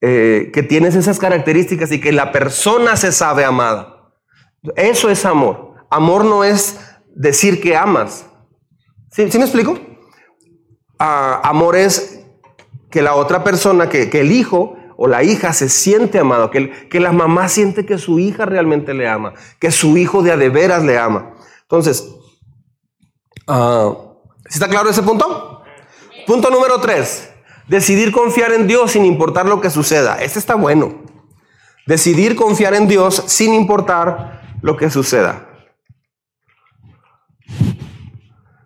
eh, que tienes esas características y que la persona se sabe amada. Eso es amor. Amor no es decir que amas. ¿Sí, me explico? Ah, amor es que la otra persona, que, el hijo o la hija se siente amado, que, que la mamá siente que su hija realmente le ama, que su hijo de a de veras le ama. Entonces, uh, ¿está claro ese punto? Punto número tres, decidir confiar en Dios sin importar lo que suceda. Este está bueno. Decidir confiar en Dios sin importar lo que suceda.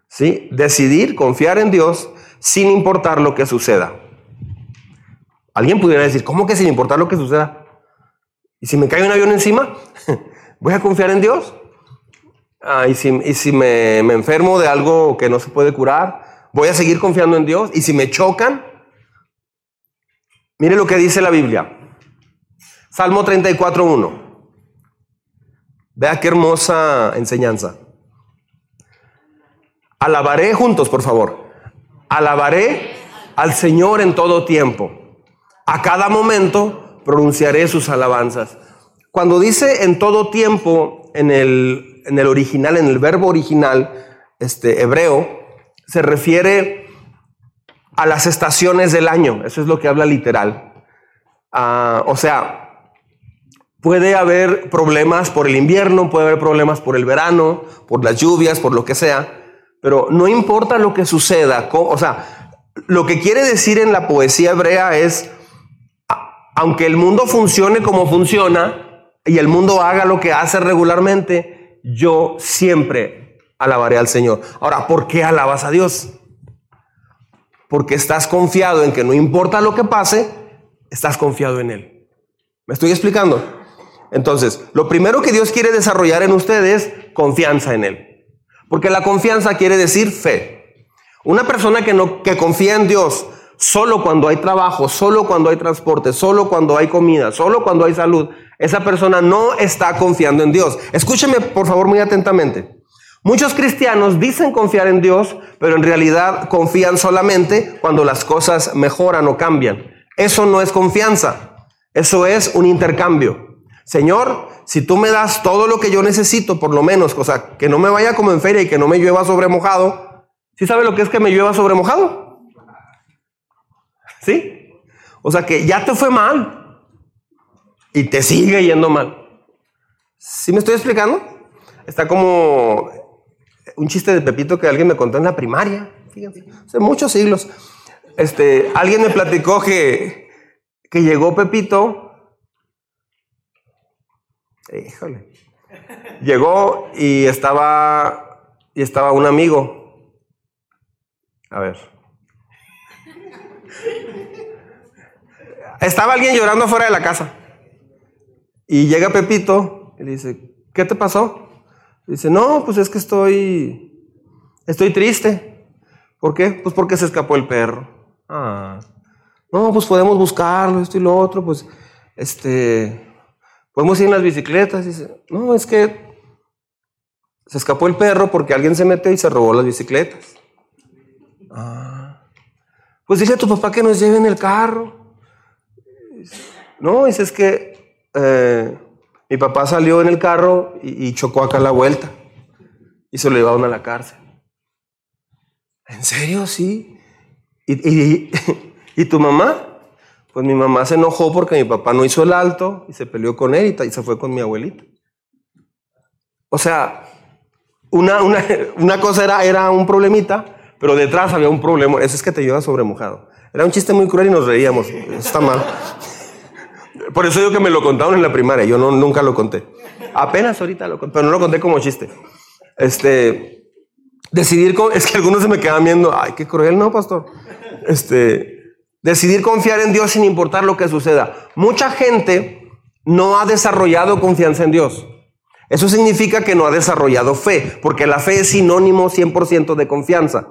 ¿Sí? Decidir confiar en Dios sin importar lo que suceda. Alguien pudiera decir, ¿cómo que sin importar lo que suceda? ¿Y si me cae un avión encima? ¿Voy a confiar en Dios? Ah, ¿Y si, me, me enfermo de algo que no se puede curar? ¿Voy a seguir confiando en Dios? ¿Y si me chocan? Mire lo que dice la Biblia. Salmo 34.1. Vea qué hermosa enseñanza. Alabaré juntos, por favor. Alabaré al Señor en todo tiempo. A cada momento pronunciaré sus alabanzas. Cuando dice en todo tiempo, en el, en el original, en el verbo original este, hebreo, se refiere a las estaciones del año. Eso es lo que habla literal. Ah, o sea, puede haber problemas por el invierno, puede haber problemas por el verano, por las lluvias, por lo que sea, pero no importa lo que suceda, o sea, lo que quiere decir en la poesía hebrea es, aunque el mundo funcione como funciona y el mundo haga lo que hace regularmente, yo siempre alabaré al Señor. Ahora, ¿por qué alabas a Dios? Porque estás confiado en que no importa lo que pase, estás confiado en Él. ¿Me estoy explicando? Entonces, lo primero que Dios quiere desarrollar en ustedes es confianza en Él. Porque la confianza quiere decir fe. Una persona que, no, que confía en Dios solo cuando hay trabajo, solo cuando hay transporte, solo cuando hay comida, solo cuando hay salud, esa persona no está confiando en Dios. Escúcheme por favor muy atentamente. Muchos cristianos dicen confiar en Dios, pero en realidad confían solamente cuando las cosas mejoran o cambian. Eso no es confianza, eso es un intercambio. Señor, si tú me das todo lo que yo necesito, por lo menos, o sea, que no me vaya como en feria y que no me llueva sobre mojado. ¿Sí sabe lo que es que me llueva sobre mojado? ¿Sí? O sea, que ya te fue mal y te sigue yendo mal. ¿Sí me estoy explicando? Está como un chiste de Pepito que alguien me contó en la primaria, fíjense, hace muchos siglos. Este, alguien me platicó que, que llegó Pepito Híjole. Llegó y estaba, y estaba un amigo. A ver. Estaba alguien llorando fuera de la casa. Y llega Pepito y le dice, ¿qué te pasó? dice, no, pues es que estoy, estoy triste. ¿Por qué? Pues porque se escapó el perro. Ah. No, pues podemos buscarlo, esto y lo otro, pues, este, Podemos ir en las bicicletas. Y dice, no, es que se escapó el perro porque alguien se metió y se robó las bicicletas. Ah. Pues dile a tu papá que nos lleve en el carro. No, dice, es que eh, mi papá salió en el carro y, chocó acá a la vuelta. Y se lo llevaron a la cárcel. ¿En serio? Sí. ¿Y, y tu mamá? Pues mi mamá se enojó porque mi papá no hizo el alto y se peleó con él y, se fue con mi abuelita. O sea, una, una, cosa era, era un problemita, pero detrás había un problema. Eso es que te lleva sobre mojado. Era un chiste muy cruel y nos reíamos. Está mal. Por eso digo que me lo contaron en la primaria. Yo no, nunca lo conté. Apenas ahorita lo conté, pero no lo conté como chiste. Este, decidir, es que algunos se me quedan viendo, ay, qué cruel, ¿no, pastor? Este, Decidir confiar en Dios sin importar lo que suceda. Mucha gente no ha desarrollado confianza en Dios. Eso significa que no ha desarrollado fe, porque la fe es sinónimo 100% de confianza,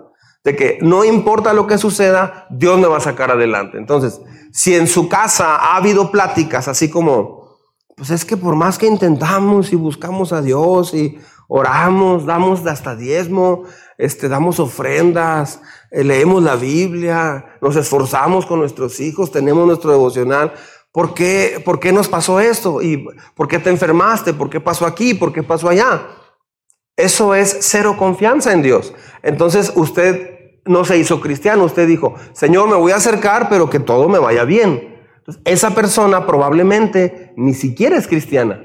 de que no importa lo que suceda, Dios me va a sacar adelante. Entonces, si en su casa ha habido pláticas así como, pues es que por más que intentamos y buscamos a Dios y oramos, damos hasta diezmo, este, damos ofrendas, eh, leemos la Biblia, nos esforzamos con nuestros hijos, tenemos nuestro devocional. ¿Por qué, ¿Por qué nos pasó esto? ¿Y por qué te enfermaste? ¿Por qué pasó aquí? ¿Por qué pasó allá? Eso es cero confianza en Dios. Entonces usted no se hizo cristiano, usted dijo, Señor, me voy a acercar, pero que todo me vaya bien. Esa persona probablemente ni siquiera es cristiana.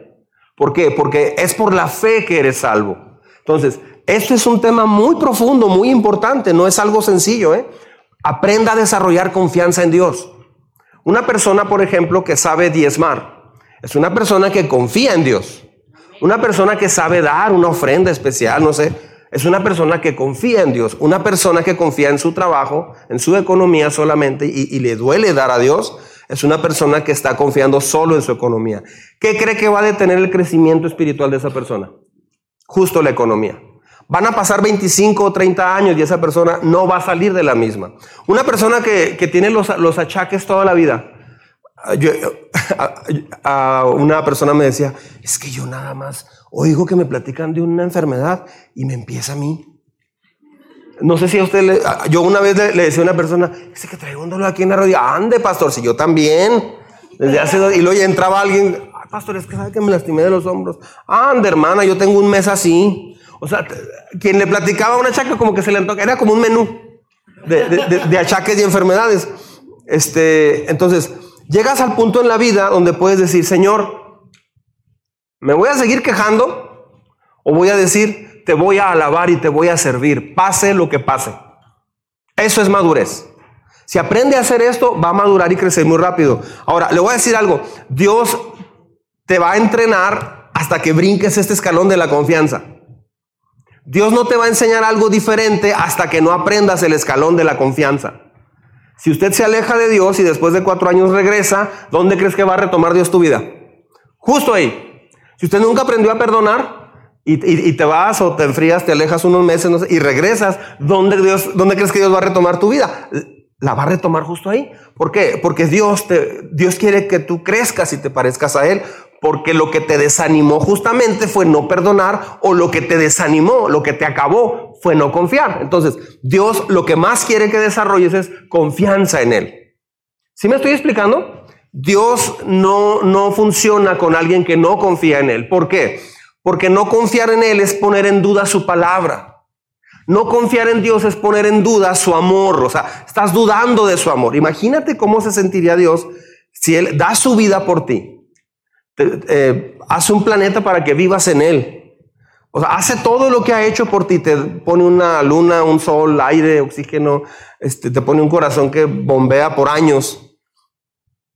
¿Por qué? Porque es por la fe que eres salvo. Entonces, esto es un tema muy profundo, muy importante, no es algo sencillo. ¿eh? Aprenda a desarrollar confianza en Dios. Una persona, por ejemplo, que sabe diezmar, es una persona que confía en Dios. Una persona que sabe dar una ofrenda especial, no sé, es una persona que confía en Dios. Una persona que confía en su trabajo, en su economía solamente y, le duele dar a Dios, es una persona que está confiando solo en su economía. ¿Qué cree que va a detener el crecimiento espiritual de esa persona? Justo la economía. Van a pasar 25 o 30 años y esa persona no va a salir de la misma. Una persona que, tiene los, los, achaques toda la vida. A una persona me decía, es que yo nada más oigo que me platican de una enfermedad y me empieza a mí. No sé si a usted, le, yo una vez le, decía a una persona, dice que traigo un dolor aquí en la rodilla, ande pastor, si yo también. Y luego ya entraba alguien, Ay, pastor, es que sabe que me lastimé de los hombros. Ande hermana, yo tengo un mes así. O sea, quien le platicaba una achaque como que se le antoja, era como un menú de, de, achaques y enfermedades. Este, entonces, llegas al punto en la vida donde puedes decir, Señor, ¿me voy a seguir quejando? ¿O voy a decir, te voy a alabar y te voy a servir, pase lo que pase? Eso es madurez. Si aprende a hacer esto, va a madurar y crecer muy rápido. Ahora, le voy a decir algo. Dios te va a entrenar hasta que brinques este escalón de la confianza. Dios no te va a enseñar algo diferente hasta que no aprendas el escalón de la confianza. Si usted se aleja de Dios y después de cuatro años regresa, ¿dónde crees que va a retomar Dios tu vida? Justo ahí. Si usted nunca aprendió a perdonar y, te vas o te enfrías, te alejas unos meses no y regresas, ¿dónde, Dios, ¿dónde crees que Dios va a retomar tu vida? La va a retomar justo ahí. ¿Por qué? Porque Dios, Dios quiere que tú crezcas y te parezcas a Él. Porque lo que te desanimó justamente fue no perdonar o lo que te desanimó, lo que te acabó fue no confiar. Entonces, Dios lo que más quiere que desarrolles es confianza en Él. ¿Sí me estoy explicando? Dios no, no funciona con alguien que no confía en Él. ¿Por qué? Porque no confiar en Él es poner en duda su palabra. No confiar en Dios es poner en duda su amor. O sea, estás dudando de su amor. Imagínate cómo se sentiría Dios si Él da su vida por ti te, eh, hace un planeta para que vivas en él. O sea, hace todo lo que ha hecho por ti. Te pone una luna, un sol, aire, oxígeno. Este, te pone un corazón que bombea por años.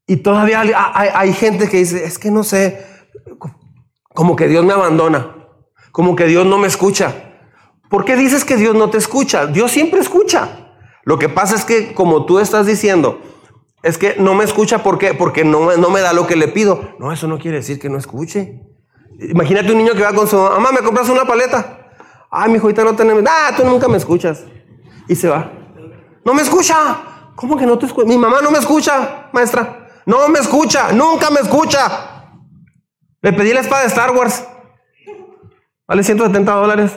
Y todavía hay, gente que dice, es que no sé, como que Dios me abandona. Como que Dios no me escucha. ¿Por qué dices que Dios no te escucha? Dios siempre escucha. Lo que pasa es que como tú estás diciendo, es que no me escucha ¿por qué? porque no, no me da lo que le pido. No, eso no quiere decir que no escuche. Imagínate un niño que va con su mamá, ¿me compras una paleta? Ay, mi hijo, ahorita no tenemos. Ah, tú nunca me escuchas. Y se va. No me escucha. ¿Cómo que no te escucha? Mi mamá no me escucha, maestra. No me escucha, nunca me escucha. Le pedí la espada de Star Wars. Vale 170 dólares.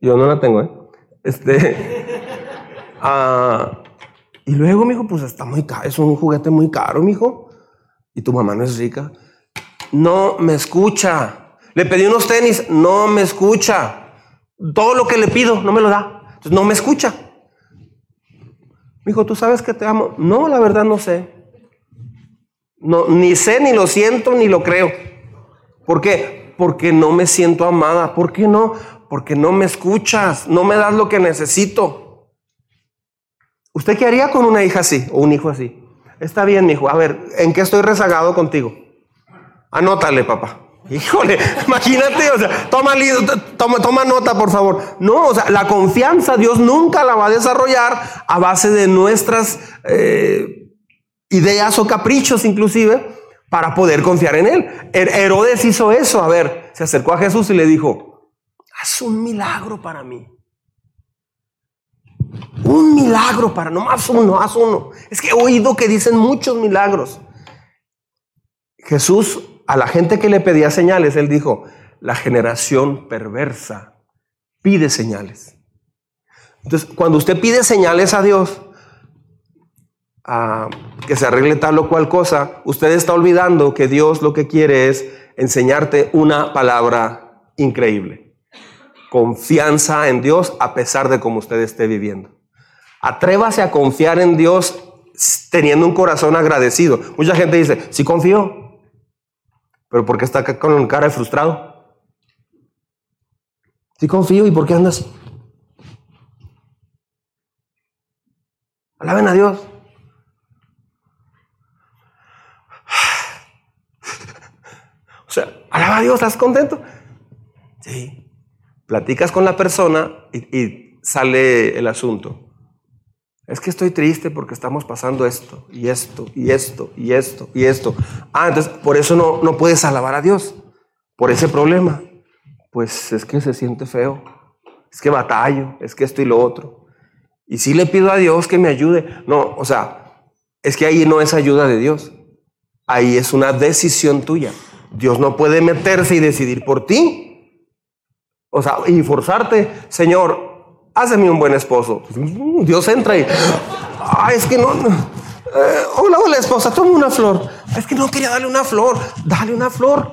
Yo no la tengo, ¿eh? Este. Ah. Y luego, mijo, pues está muy caro, es un juguete muy caro, mijo. Y tu mamá no es rica. No me escucha. Le pedí unos tenis, no me escucha. Todo lo que le pido, no me lo da. Entonces, no me escucha. Mijo, ¿tú sabes que te amo? No, la verdad no sé. No, ni sé, ni lo siento, ni lo creo. ¿Por qué? Porque no me siento amada. ¿Por qué no? Porque no me escuchas, no me das lo que necesito. ¿Usted qué haría con una hija así o un hijo así? Está bien, hijo. A ver, ¿en qué estoy rezagado contigo? Anótale, papá. Híjole, imagínate, o sea, toma, toma, toma nota, por favor. No, o sea, la confianza Dios nunca la va a desarrollar a base de nuestras eh, ideas o caprichos, inclusive, para poder confiar en Él. Herodes hizo eso. A ver, se acercó a Jesús y le dijo: Haz un milagro para mí. Un milagro para, no más uno, haz uno. Es que he oído que dicen muchos milagros. Jesús, a la gente que le pedía señales, él dijo, la generación perversa pide señales. Entonces, cuando usted pide señales a Dios, a que se arregle tal o cual cosa, usted está olvidando que Dios lo que quiere es enseñarte una palabra increíble. Confianza en Dios a pesar de cómo usted esté viviendo. Atrévase a confiar en Dios teniendo un corazón agradecido. Mucha gente dice, sí confío, pero ¿por qué está con cara de frustrado? Sí confío, ¿y por qué andas así? Alaben a Dios. O sea, alaba a Dios, ¿estás contento? Sí. Platicas con la persona y, sale el asunto. Es que estoy triste porque estamos pasando esto y esto y esto y esto y esto. Ah, entonces por eso no, no puedes alabar a Dios, por ese problema. Pues es que se siente feo, es que batallo, es que esto y lo otro. Y si le pido a Dios que me ayude. No, o sea, es que ahí no es ayuda de Dios. Ahí es una decisión tuya. Dios no puede meterse y decidir por ti. O sea, y forzarte, Señor, hazme un buen esposo. Dios entra y, ay, es que no, eh, hola, hola esposa, toma una flor. Es que no quería darle una flor, dale una flor.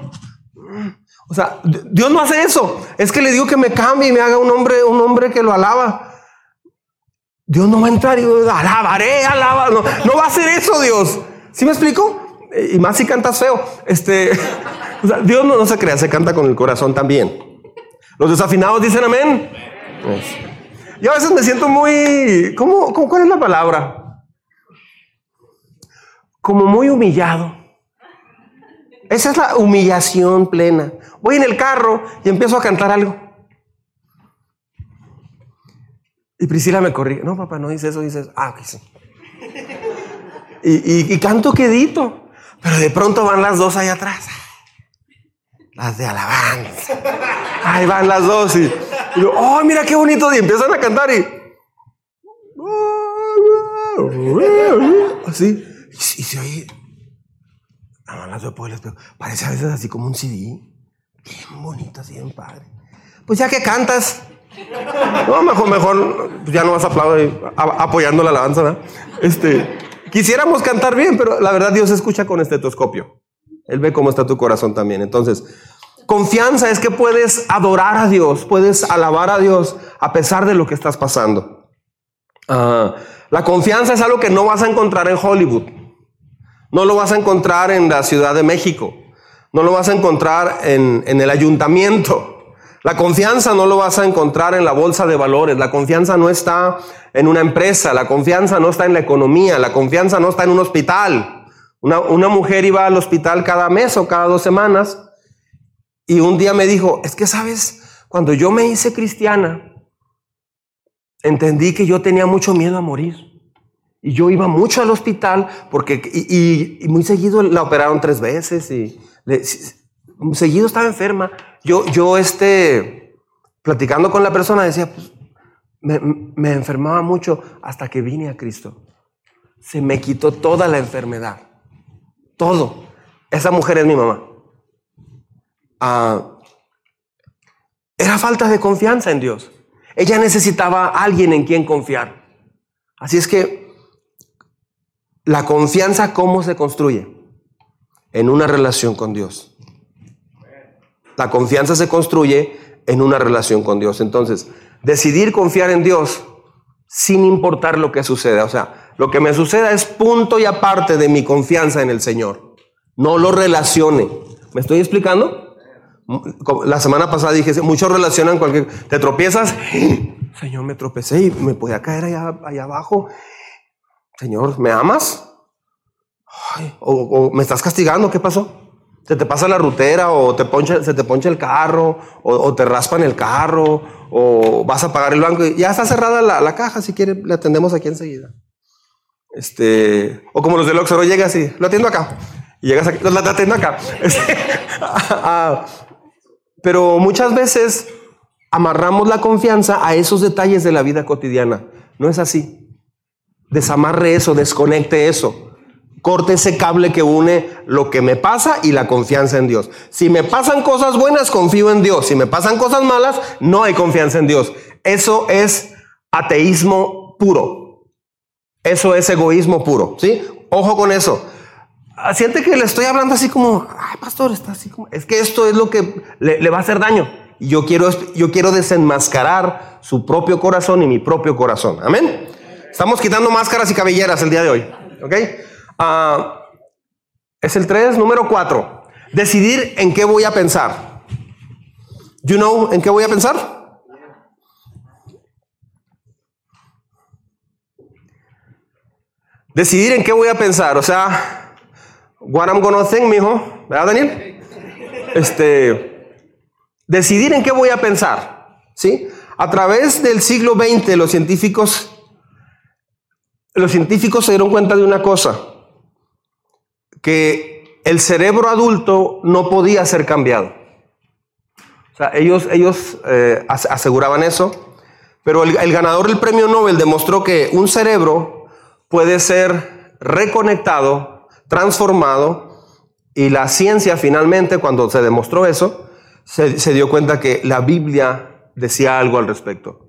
O sea, Dios no hace eso. Es que le digo que me cambie y me haga un hombre, un hombre que lo alaba. Dios no va a entrar y alabaré, alaba. No, va a hacer eso, Dios. ¿Sí me explico? Y más si cantas feo. Este, Dios no, no, se crea, se canta con el corazón también. Los desafinados dicen amén. Pues, yo a veces me siento muy. ¿cómo, cuál es la palabra? Como muy humillado. Esa es la humillación plena. Voy en el carro y empiezo a cantar algo. Y Priscila me corrige, no, papá, no dice eso, dices, ah, ok. Y, canto quedito, pero de pronto van las dos allá atrás. Las de alabanza. Ahí van las dos y, yo, oh, mira qué bonito. Y empiezan a cantar y. Así. Y, se oye. No, las veo Parece a veces así como un CD. Bien bonito, así bien padre. Pues ya que cantas, no, mejor, mejor, ya no vas a aplaudir apoyando la alabanza, ¿verdad? Este, quisiéramos cantar bien, pero la verdad Dios escucha con estetoscopio. Él ve cómo está tu corazón también. Entonces, confianza es que puedes adorar a Dios, puedes alabar a Dios a pesar de lo que estás pasando. Ah, la confianza es algo que no vas a encontrar en Hollywood. No lo vas a encontrar en la Ciudad de México. No lo vas a encontrar en, en el ayuntamiento. La confianza no lo vas a encontrar en la bolsa de valores, la confianza no está en una empresa, la confianza no está en la economía, la confianza no está en un hospital. Una, mujer iba al hospital cada mes o cada dos semanas y un día me dijo, es que sabes, cuando yo me hice cristiana, entendí que yo tenía mucho miedo a morir. Y yo iba mucho al hospital porque, y, muy seguido la operaron tres veces y seguido estaba enferma. Yo, yo este, platicando con la persona decía, pues, me, me enfermaba mucho hasta que vine a Cristo. Se me quitó toda la enfermedad. Todo. Esa mujer es mi mamá. Ah, era falta de confianza en Dios. Ella necesitaba a alguien en quien confiar. Así es que la confianza, ¿cómo se construye? En una relación con Dios. La confianza se construye en una relación con Dios. Entonces, decidir confiar en Dios sin importar lo que suceda. O sea, lo que me suceda es punto y aparte de mi confianza en el Señor. No lo relacione. ¿Me estoy explicando? La semana pasada dije, muchos relacionan cualquier... Te tropiezas, Señor, me tropecé y me podía caer allá, abajo. Señor, ¿me amas? o, o, me estás castigando, ¿qué pasó? se te pasa la rutera o te poncha, se te poncha el carro o, te raspan el carro o vas a pagar el banco y ya está cerrada la, caja, si quiere le atendemos aquí enseguida. Este, o como los del Oxxo, llegas y lo atiendo acá. Y llegas aquí, lo atiendo acá. Este, ah, pero muchas veces amarramos la confianza a esos detalles de la vida cotidiana. No es así. Desamarre eso, desconecte eso. Corte ese cable que une lo que me pasa y la confianza en Dios. Si me pasan cosas buenas, confío en Dios. Si me pasan cosas malas, no hay confianza en Dios. Eso es ateísmo puro. Eso es egoísmo puro. ¿Sí? Ojo con eso. Ah, siente que le estoy hablando así como, ay, pastor, está así como. Es que esto es lo que le, va a hacer daño. Y yo quiero, yo quiero desenmascarar su propio corazón y mi propio corazón. Amén. Estamos quitando máscaras y cabelleras el día de hoy. ¿Ok? Ah, es el 3, número 4. Decidir en qué voy a pensar. You know en qué voy a pensar? Decidir en qué voy a pensar, o sea, what I'm gonna think, mijo, ¿verdad, Daniel? Este, decidir en qué voy a pensar, ¿sí? A través del siglo XX, los científicos, los científicos se dieron cuenta de una cosa, que el cerebro adulto no podía ser cambiado. O sea, ellos, ellos eh, aseguraban eso, pero el, el ganador del premio Nobel demostró que un cerebro puede ser reconectado, transformado, y la ciencia finalmente, cuando se demostró eso, se, dio cuenta que la Biblia decía algo al respecto.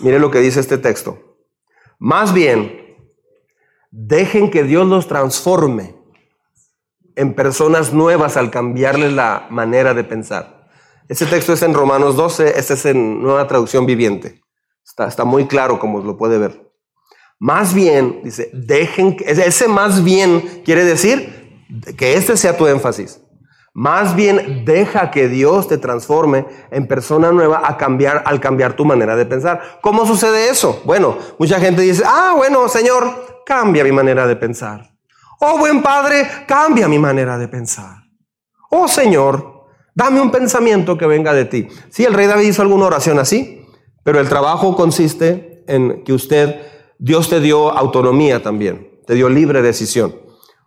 Mire lo que dice este texto. Más bien, dejen que Dios los transforme en personas nuevas al cambiarles la manera de pensar. Ese texto es en Romanos 12, este es en nueva traducción viviente. Está muy claro como lo puede ver. Más bien, dice, dejen, ese más bien quiere decir que este sea tu énfasis. Más bien deja que Dios te transforme en persona nueva a cambiar, al cambiar tu manera de pensar. ¿Cómo sucede eso? Bueno, mucha gente dice, ah, bueno, Señor, cambia mi manera de pensar. Oh, buen Padre, cambia mi manera de pensar. Oh, Señor, dame un pensamiento que venga de ti. Sí, el rey David hizo alguna oración así, pero el trabajo consiste en que usted Dios te dio autonomía también, te dio libre decisión.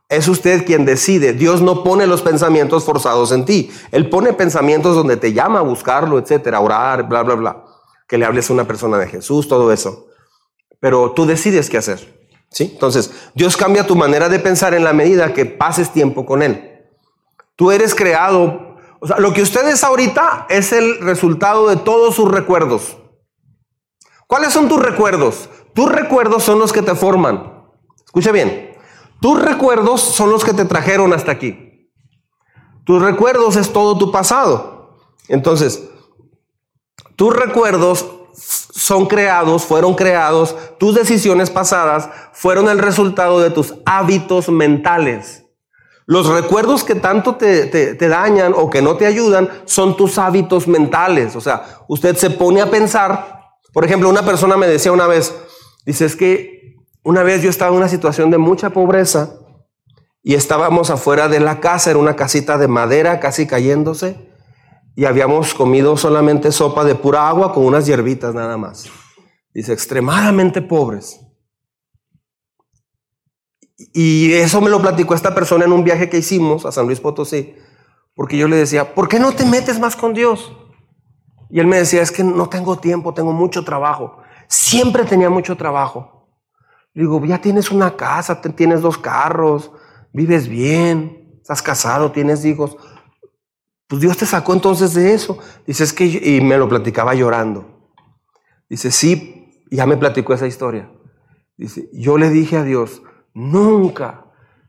Es usted quien decide. Dios no pone los pensamientos forzados en ti. Él pone pensamientos donde te llama a buscarlo, etcétera, orar, bla, bla, bla. Que le hables a una persona de Jesús, todo eso. Pero tú decides qué hacer. ¿Sí? Entonces, Dios cambia tu manera de pensar en la medida que pases tiempo con Él. Tú eres creado, o sea, lo que usted es ahorita es el resultado de todos sus recuerdos. ¿Cuáles son tus recuerdos? Tus recuerdos son los que te forman. Escucha bien. Tus recuerdos son los que te trajeron hasta aquí. Tus recuerdos es todo tu pasado. Entonces, tus recuerdos son creados, fueron creados, tus decisiones pasadas fueron el resultado de tus hábitos mentales. Los recuerdos que tanto te, te, dañan o que no te ayudan son tus hábitos mentales. O sea, usted se pone a pensar, por ejemplo, una persona me decía una vez, Dice, es que una vez yo estaba en una situación de mucha pobreza y estábamos afuera de la casa, era una casita de madera casi cayéndose y habíamos comido solamente sopa de pura agua con unas hierbitas nada más. Dice, extremadamente pobres. Y eso me lo platicó esta persona en un viaje que hicimos a San Luis Potosí, porque yo le decía, ¿por qué no te metes más con Dios? Y él me decía, es que no tengo tiempo, tengo mucho trabajo. Siempre tenía mucho trabajo. digo, ya tienes una casa, tienes dos carros, vives bien, estás casado, tienes hijos. Pues Dios te sacó entonces de eso. Dice, es que, y me lo platicaba llorando. Dice, sí, ya me platicó esa historia. Dice, yo le dije a Dios, nunca,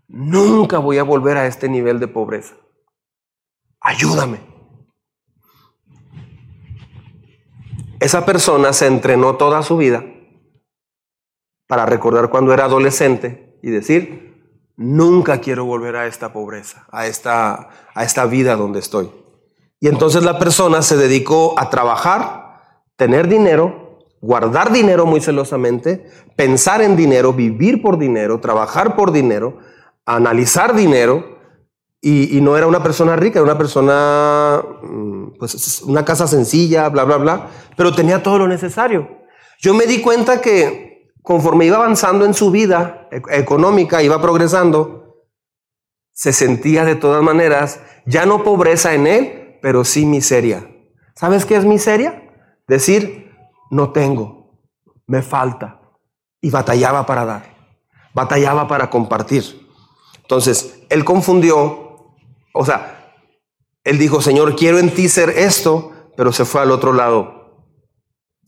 nunca voy a volver a este nivel de pobreza. Ayúdame. Esa persona se entrenó toda su vida para recordar cuando era adolescente y decir, nunca quiero volver a esta pobreza, a esta, a esta vida donde estoy. Y entonces la persona se dedicó a trabajar, tener dinero, guardar dinero muy celosamente, pensar en dinero, vivir por dinero, trabajar por dinero, analizar dinero, y, no era una persona rica, era una persona, mm, pues una casa sencilla, bla, bla, bla, pero tenía todo lo necesario. Yo me di cuenta que conforme iba avanzando en su vida e, económica, iba progresando, se sentía de todas maneras, ya no pobreza en él, pero sí miseria. ¿Sabes qué es miseria? Decir, no tengo, me falta. Y batallaba para dar, batallaba para compartir. Entonces, él confundió o sea, él dijo, Señor, quiero en ti ser esto, pero se fue al otro lado,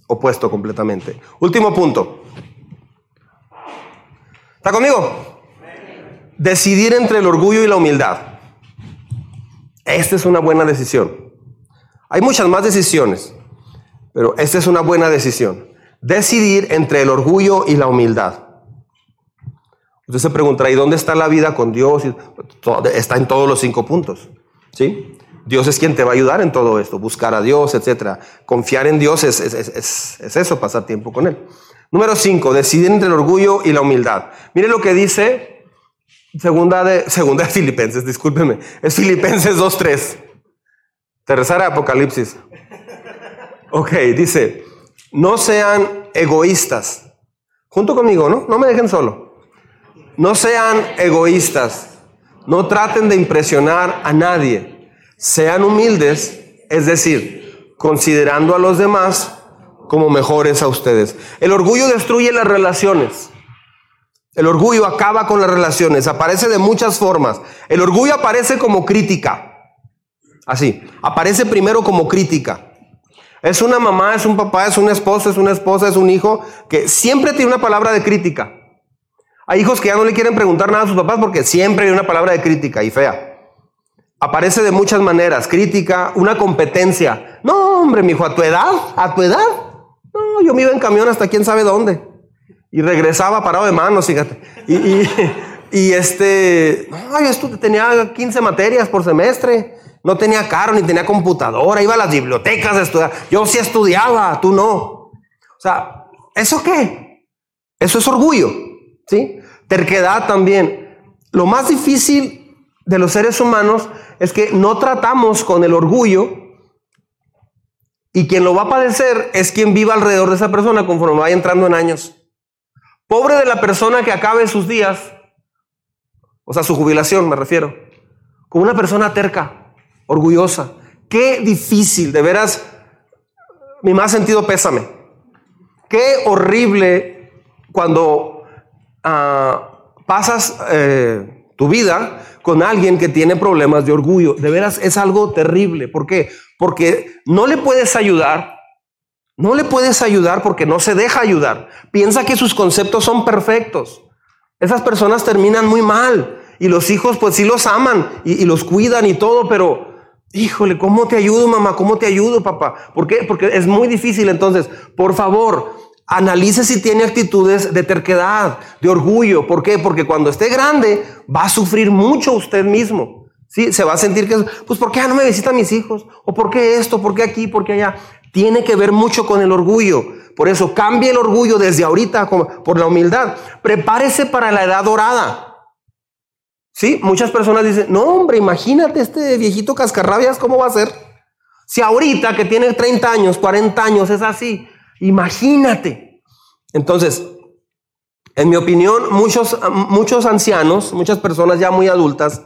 opuesto completamente. Último punto. ¿Está conmigo? Decidir entre el orgullo y la humildad. Esta es una buena decisión. Hay muchas más decisiones, pero esta es una buena decisión. Decidir entre el orgullo y la humildad. Entonces se preguntará, ¿y dónde está la vida con Dios? Está en todos los cinco puntos. ¿Sí? Dios es quien te va a ayudar en todo esto, buscar a Dios, etc. Confiar en Dios es, es, eso, pasar tiempo con Él. Número cinco, decidir entre el orgullo y la humildad. Mire lo que dice segunda de, segunda Filipenses, discúlpeme, es Filipenses 2.3. Tercera Apocalipsis. Ok, dice, no sean egoístas. Junto conmigo, ¿no? No me dejen solo. No sean egoístas. No traten de impresionar a nadie. Sean humildes, es decir, considerando a los demás como mejores a ustedes. El orgullo destruye las relaciones. El orgullo acaba con las relaciones. Aparece de muchas formas. El orgullo aparece como crítica. Así. Aparece primero como crítica. Es una mamá, es un papá, es un esposo, es una esposa, es un hijo que siempre tiene una palabra de crítica. Hay hijos que ya no le quieren preguntar nada a sus papás porque siempre hay una palabra de crítica y fea. Aparece de muchas maneras, crítica, una competencia. No, hombre, mi hijo, a tu edad, a tu edad. No, yo me iba en camión hasta quién sabe dónde. Y regresaba parado de manos, fíjate. Y, y, este, no, yo tenía 15 materias por semestre. No tenía carro ni tenía computadora, iba a las bibliotecas a estudiar. Yo sí estudiaba, tú no. O sea, ¿eso qué? Eso es orgullo, ¿sí? Terquedad también. Lo más difícil de los seres humanos es que no tratamos con el orgullo y quien lo va a padecer es quien viva alrededor de esa persona conforme vaya entrando en años. Pobre de la persona que acabe sus días, o sea, su jubilación me refiero, con una persona terca orgullosa. Qué difícil, de veras, mi más sentido pésame. Qué horrible cuando ah, pasas eh, tu vida con alguien que tiene problemas de orgullo. De veras es algo terrible. ¿Por qué? Porque no le puedes ayudar. No le puedes ayudar porque no se deja ayudar. Piensa que sus conceptos son perfectos. Esas personas terminan muy mal. Y los hijos pues sí los aman y los cuidan y todo, pero Híjole, ¿cómo te ayudo, mamá? ¿Cómo te ayudo, papá? ¿Por qué? Porque es muy difícil. Entonces, por favor, analice si tiene actitudes de terquedad, de orgullo. ¿Por qué? Porque cuando esté grande, va a sufrir mucho usted mismo. ¿Sí? Se va a sentir que, pues, ¿por qué no me visitan mis hijos? ¿O por qué esto? ¿Por qué aquí? ¿Por qué allá? Tiene que ver mucho con el orgullo. Por eso, cambie el orgullo desde ahorita por la humildad. Prepárese para la edad dorada. Sí, muchas personas dicen, no hombre, imagínate este viejito cascarrabias, ¿cómo va a ser? Si ahorita que tiene 30 años, 40 años es así, imagínate. Entonces, en mi opinión, muchos, muchos ancianos, muchas personas ya muy adultas,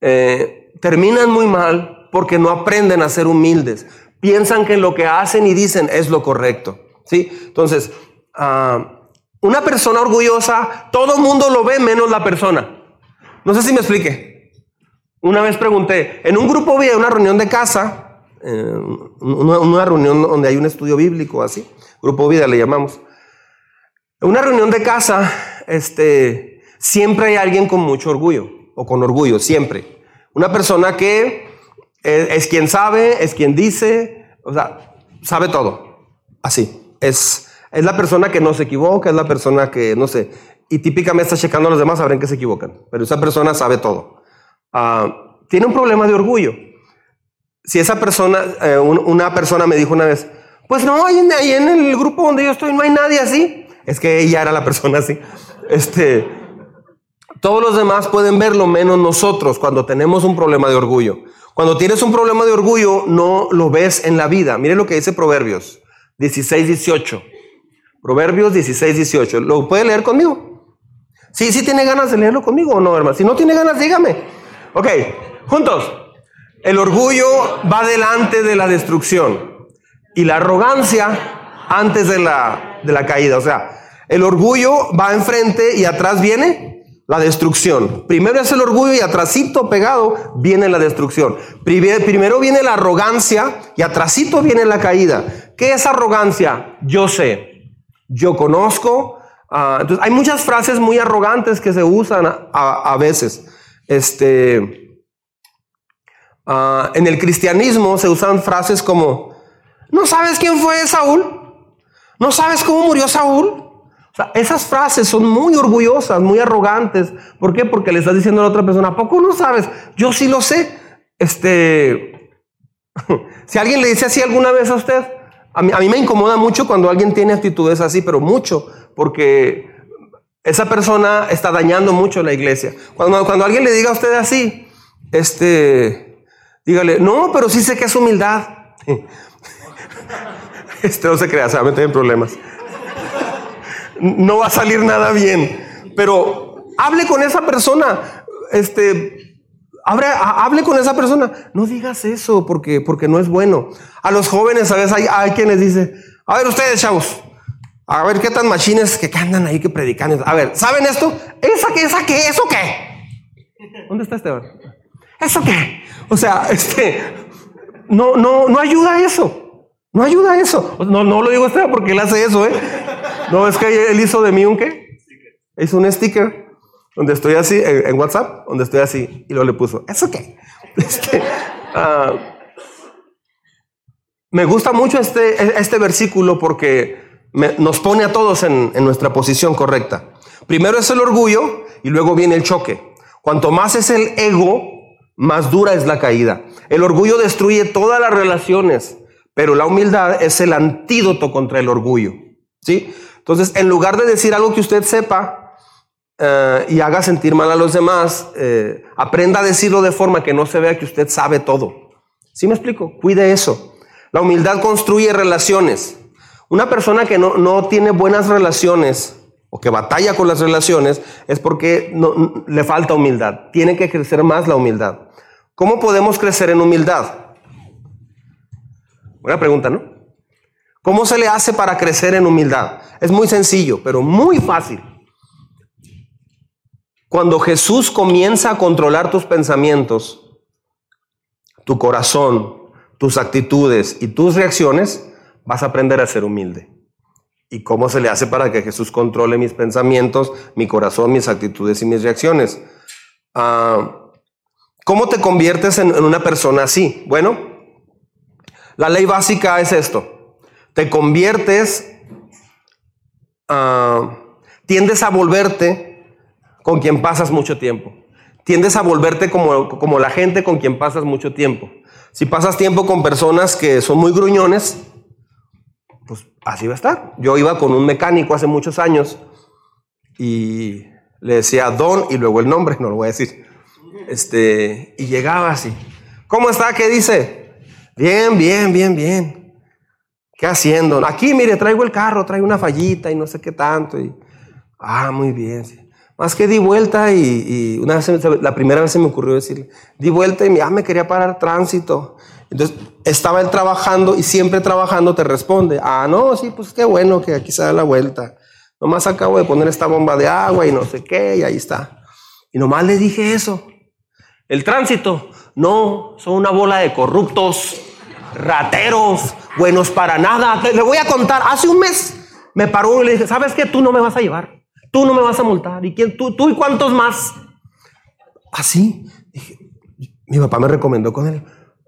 eh, terminan muy mal porque no aprenden a ser humildes. Piensan que lo que hacen y dicen es lo correcto. ¿sí? Entonces, ah, una persona orgullosa, todo el mundo lo ve menos la persona. No sé si me explique. Una vez pregunté, en un grupo había una reunión de casa, una, reunión donde hay un estudio bíblico, así, grupo vida le llamamos. Una reunión de casa, este, siempre hay alguien con mucho orgullo, o con orgullo, siempre. Una persona que es, es quien sabe, es quien dice, o sea, sabe todo. Así. Es, es la persona que no se equivoca, es la persona que, no sé, y típicamente está checando a los demás, sabrán que se equivocan. Pero esa persona sabe todo. Ah, tiene un problema de orgullo. Si esa persona, eh, una persona me dijo una vez, pues no, ahí en, en el grupo donde yo estoy no hay nadie así. Es que ella era la persona así. Este, todos los demás pueden verlo menos nosotros cuando tenemos un problema de orgullo. Cuando tienes un problema de orgullo, no lo ves en la vida. Mire lo que dice Proverbios 16, 18. Proverbios 16, 18. ¿Lo puede leer conmigo? Sí, sí tiene ganas de leerlo conmigo o no, hermano. Si no tiene ganas, dígame. Ok, juntos. El orgullo va delante de la destrucción y la arrogancia antes de la, de la caída. O sea, el orgullo va enfrente y atrás viene la destrucción. Primero es el orgullo y atrásito pegado viene la destrucción. Primero viene la arrogancia y atrásito viene la caída. ¿Qué es arrogancia? Yo sé, yo conozco, Ah, entonces, hay muchas frases muy arrogantes que se usan a, veces. Este, ah, en el cristianismo se usan frases como, ¿no sabes quién fue Saúl? ¿No sabes cómo murió Saúl? O sea, esas frases son muy orgullosas, muy arrogantes. ¿Por qué? Porque le estás diciendo a la otra persona, ¿a poco no sabes? Yo sí lo sé. Este, si alguien le dice así alguna vez a usted, a mí, a mí me incomoda mucho cuando alguien tiene actitudes así, pero mucho, porque esa persona está dañando mucho la iglesia. Cuando, cuando alguien le diga a usted así, este, dígale, no, pero sí sé que es humildad. Este no se crea, se va a meter en problemas. No va a salir nada bien. Pero hable con esa persona. Este, hable, hable con esa persona. No digas eso porque, porque no es bueno. A los jóvenes, a veces hay, hay quienes dicen, a ver ustedes, chavos, a ver qué tan machines que andan ahí que predican. A ver, ¿saben esto? ¿Esa qué? ¿Esa qué? ¿Eso qué? ¿Dónde está Esteban? ¿Eso qué? O sea, este, no, no, no ayuda eso. No ayuda eso. No, no lo digo Esteban porque él hace eso, ¿eh? No, es que él hizo de mí un qué? Hizo un sticker donde estoy así, en, WhatsApp, donde estoy así, y luego le puso, ¿eso qué? Este, uh, me gusta mucho este, este versículo porque nos pone a todos en, nuestra posición correcta. Primero es el orgullo y luego viene el choque. Cuanto más es el ego, más dura es la caída. El orgullo destruye todas las relaciones, pero la humildad es el antídoto contra el orgullo. ¿sí? Entonces, en lugar de decir algo que usted sepa eh, y haga sentir mal a los demás, eh, aprenda a decirlo de forma que no se vea que usted sabe todo. ¿Sí me explico? Cuide eso. La humildad construye relaciones. Una persona que no, tiene buenas relaciones o que batalla con las relaciones es porque no, le falta humildad. Tiene que crecer más la humildad. ¿Cómo podemos crecer en humildad? Buena pregunta, ¿no? ¿Cómo se le hace para crecer en humildad? Es muy sencillo, pero muy fácil. Cuando Jesús comienza a controlar tus pensamientos, tu corazón, tus actitudes y tus reacciones, vas a aprender a ser humilde. ¿Y cómo se le hace para que Jesús controle mis pensamientos, mi corazón, mis actitudes y mis reacciones? Ah, ¿Cómo te conviertes en, una persona así? Bueno, la ley básica es esto. Te conviertes, ah, tiendes a volverte con quien pasas mucho tiempo. Tiendes a volverte como, como la gente con quien pasas mucho tiempo. Si pasas tiempo con personas que son muy gruñones, pues así va a estar. Yo iba con un mecánico hace muchos años y le decía Don y luego el nombre, no lo voy a decir. Este, y llegaba así. ¿Cómo está? ¿Qué dice? Bien, bien, bien, bien. ¿Qué haciendo? Aquí, mire, traigo el carro, traigo una fallita y no sé qué tanto. Y, ah, muy bien. Más que di vuelta y, una vez, la primera vez se me ocurrió decirle, di vuelta y ya me quería parar tránsito. Entonces, estaba él trabajando y siempre trabajando te responde, ah, no, sí, pues qué bueno que aquí se da la vuelta. Nomás acabo de poner esta bomba de agua y no sé qué, y ahí está. Y nomás le dije eso. El tránsito, no, son una bola de corruptos, rateros, buenos para nada. Le voy a contar, hace un mes me paró y le dije, ¿sabes qué? Tú no me vas a llevar, tú no me vas a multar. ¿Y quién? Tú, tú y cuántos más. Así, dije, mi papá me recomendó con él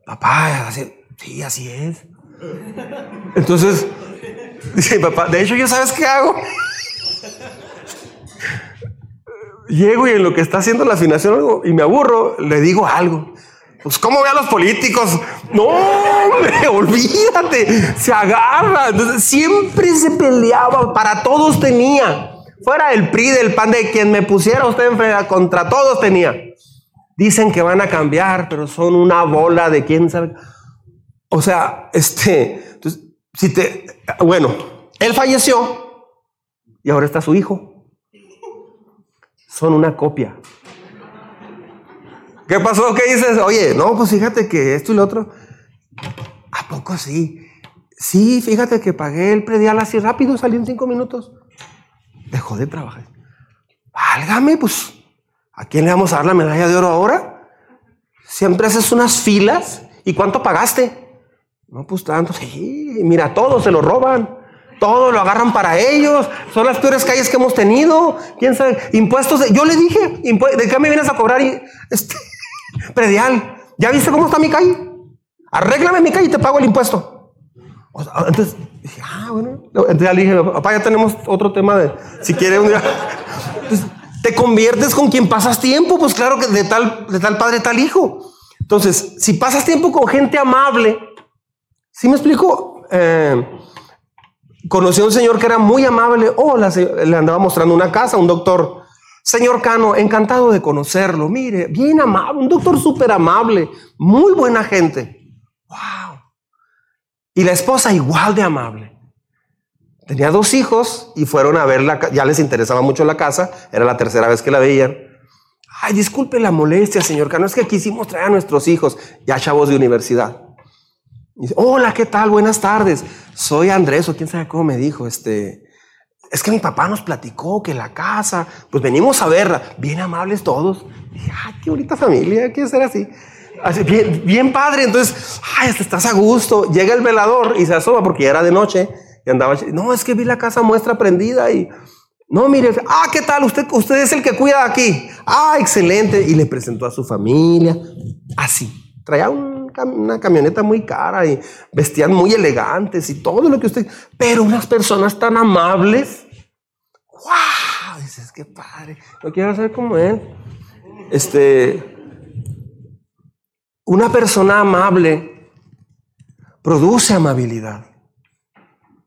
papá, sí, así es. Entonces, dice papá, de hecho, ¿yo sabes qué hago? Llego y en lo que está haciendo la afinación y me aburro, le digo algo. Pues, ¿cómo ve a los políticos? No, hombre, olvídate, se agarra. Entonces, siempre se peleaba, para todos tenía. Fuera el PRI, del PAN, de quien me pusiera usted en contra todos tenía. Dicen que van a cambiar, pero son una bola de quién sabe. O sea, este, entonces, si te, bueno, él falleció y ahora está su hijo. Son una copia. ¿Qué pasó? ¿Qué dices? Oye, no, pues fíjate que esto y lo otro. ¿A poco sí? Sí, fíjate que pagué el predial así rápido, salí en cinco minutos. Dejó de trabajar. Válgame, pues ¿A quién le vamos a dar la medalla de oro ahora? Siempre haces unas filas. ¿Y cuánto pagaste? No, pues tanto. Sí, mira, todos se lo roban. Todo lo agarran para ellos. Son las peores calles que hemos tenido. ¿Quién sabe? Impuestos. yo le dije, ¿de qué me vienes a cobrar? Y, este, predial. ¿Ya viste cómo está mi calle? Arréglame mi calle y te pago el impuesto. entonces, dije, ah, bueno. Entonces ya le dije, papá, ya tenemos otro tema de, si quiere un día. Te conviertes con quien pasas tiempo, pues claro que de tal, de tal padre, tal hijo. Entonces, si pasas tiempo con gente amable, ¿sí me explico? Eh, conocí a un señor que era muy amable. Oh, le andaba mostrando una casa, un doctor. Señor Cano, encantado de conocerlo. Mire, bien amable, un doctor súper amable, muy buena gente. Wow. Y la esposa igual de amable. Tenía dos hijos y fueron a verla, ya les interesaba mucho la casa, era la tercera vez que la veían. Ay, disculpe la molestia, señor Cano, es que quisimos traer a nuestros hijos, ya chavos de universidad. hola, ¿qué tal? Buenas tardes. Soy Andrés, o quién sabe cómo me dijo, este, es que mi papá nos platicó que la casa, pues venimos a verla, bien amables todos. dije, ay, qué bonita familia, quiere ser así. así bien, bien padre, entonces, ay, estás a gusto. Llega el velador y se asoma porque ya era de noche y andaba, no, es que vi la casa muestra prendida y, no, mire, ah, ¿qué tal? Usted, usted es el que cuida aquí. Ah, excelente. Y le presentó a su familia, así. Traía una camioneta muy cara y vestían muy elegantes y todo lo que usted, pero unas personas tan amables. ¡Wow! Dices, qué padre. No quiero ser como él. Este, una persona amable produce amabilidad.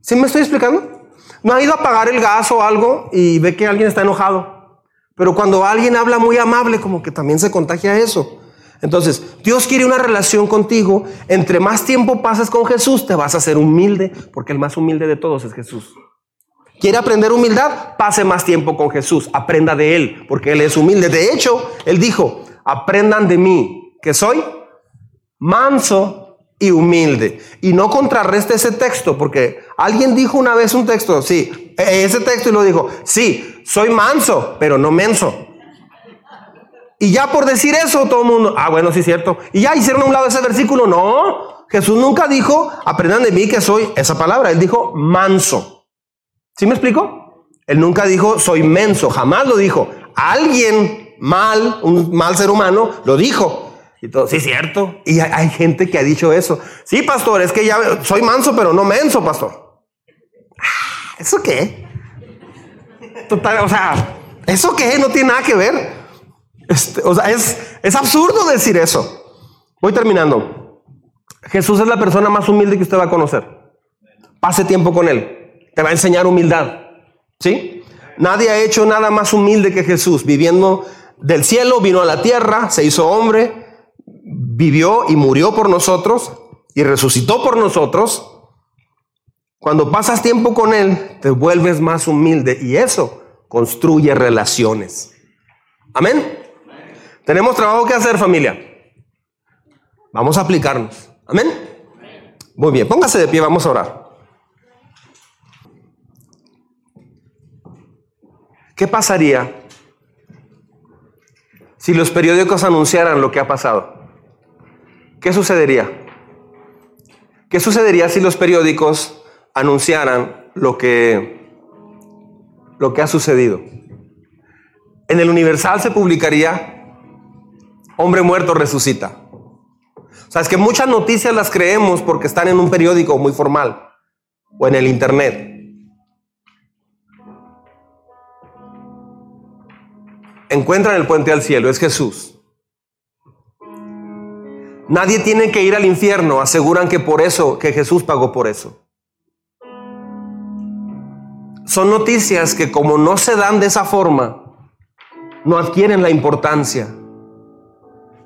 ¿Sí me estoy explicando? No ha ido a pagar el gas o algo y ve que alguien está enojado. Pero cuando alguien habla muy amable, como que también se contagia eso. Entonces, Dios quiere una relación contigo. Entre más tiempo pases con Jesús, te vas a hacer humilde, porque el más humilde de todos es Jesús. ¿Quiere aprender humildad? Pase más tiempo con Jesús. Aprenda de Él, porque Él es humilde. De hecho, Él dijo, aprendan de mí, que soy manso y humilde. Y no contrarreste ese texto, porque alguien dijo una vez un texto, sí, e-, ese texto y lo dijo, sí, soy manso, pero no menso. Y ya por decir eso, todo el mundo, ah, bueno, sí es cierto. Y ya hicieron a un lado ese versículo. No, Jesús nunca dijo, aprendan de mí que soy esa palabra. Él dijo manso. ¿Sí me explico? Él nunca dijo soy menso, jamás lo dijo. Alguien mal, un mal ser humano, lo dijo. Y todo, sí, cierto. Y hay, gente que ha dicho eso. Sí, pastor, es que ya soy manso, pero no menso, pastor. Ah, ¿Eso qué? Total, o sea, ¿eso qué? No tiene nada que ver. Este, o sea, es, es absurdo decir eso. Voy terminando. Jesús es la persona más humilde que usted va a conocer. Pase tiempo con Él. Te va a enseñar humildad. ¿Sí? Nadie ha hecho nada más humilde que Jesús. Viviendo del cielo, vino a la tierra, se hizo hombre, vivió y murió por nosotros y resucitó por nosotros. Cuando pasas tiempo con Él, te vuelves más humilde y eso construye relaciones. Amén. Tenemos trabajo que hacer, familia. Vamos a aplicarnos. Amén. Muy bien, póngase de pie, vamos a orar. ¿Qué pasaría si los periódicos anunciaran lo que ha pasado? ¿Qué sucedería? ¿Qué sucedería si los periódicos anunciaran lo que, lo que ha sucedido? En el Universal se publicaría hombre muerto resucita. O sea, es que muchas noticias las creemos porque están en un periódico muy formal o en el internet. Encuentran el puente al cielo, es Jesús. Nadie tiene que ir al infierno, aseguran que por eso, que Jesús pagó por eso. Son noticias que como no se dan de esa forma, no adquieren la importancia.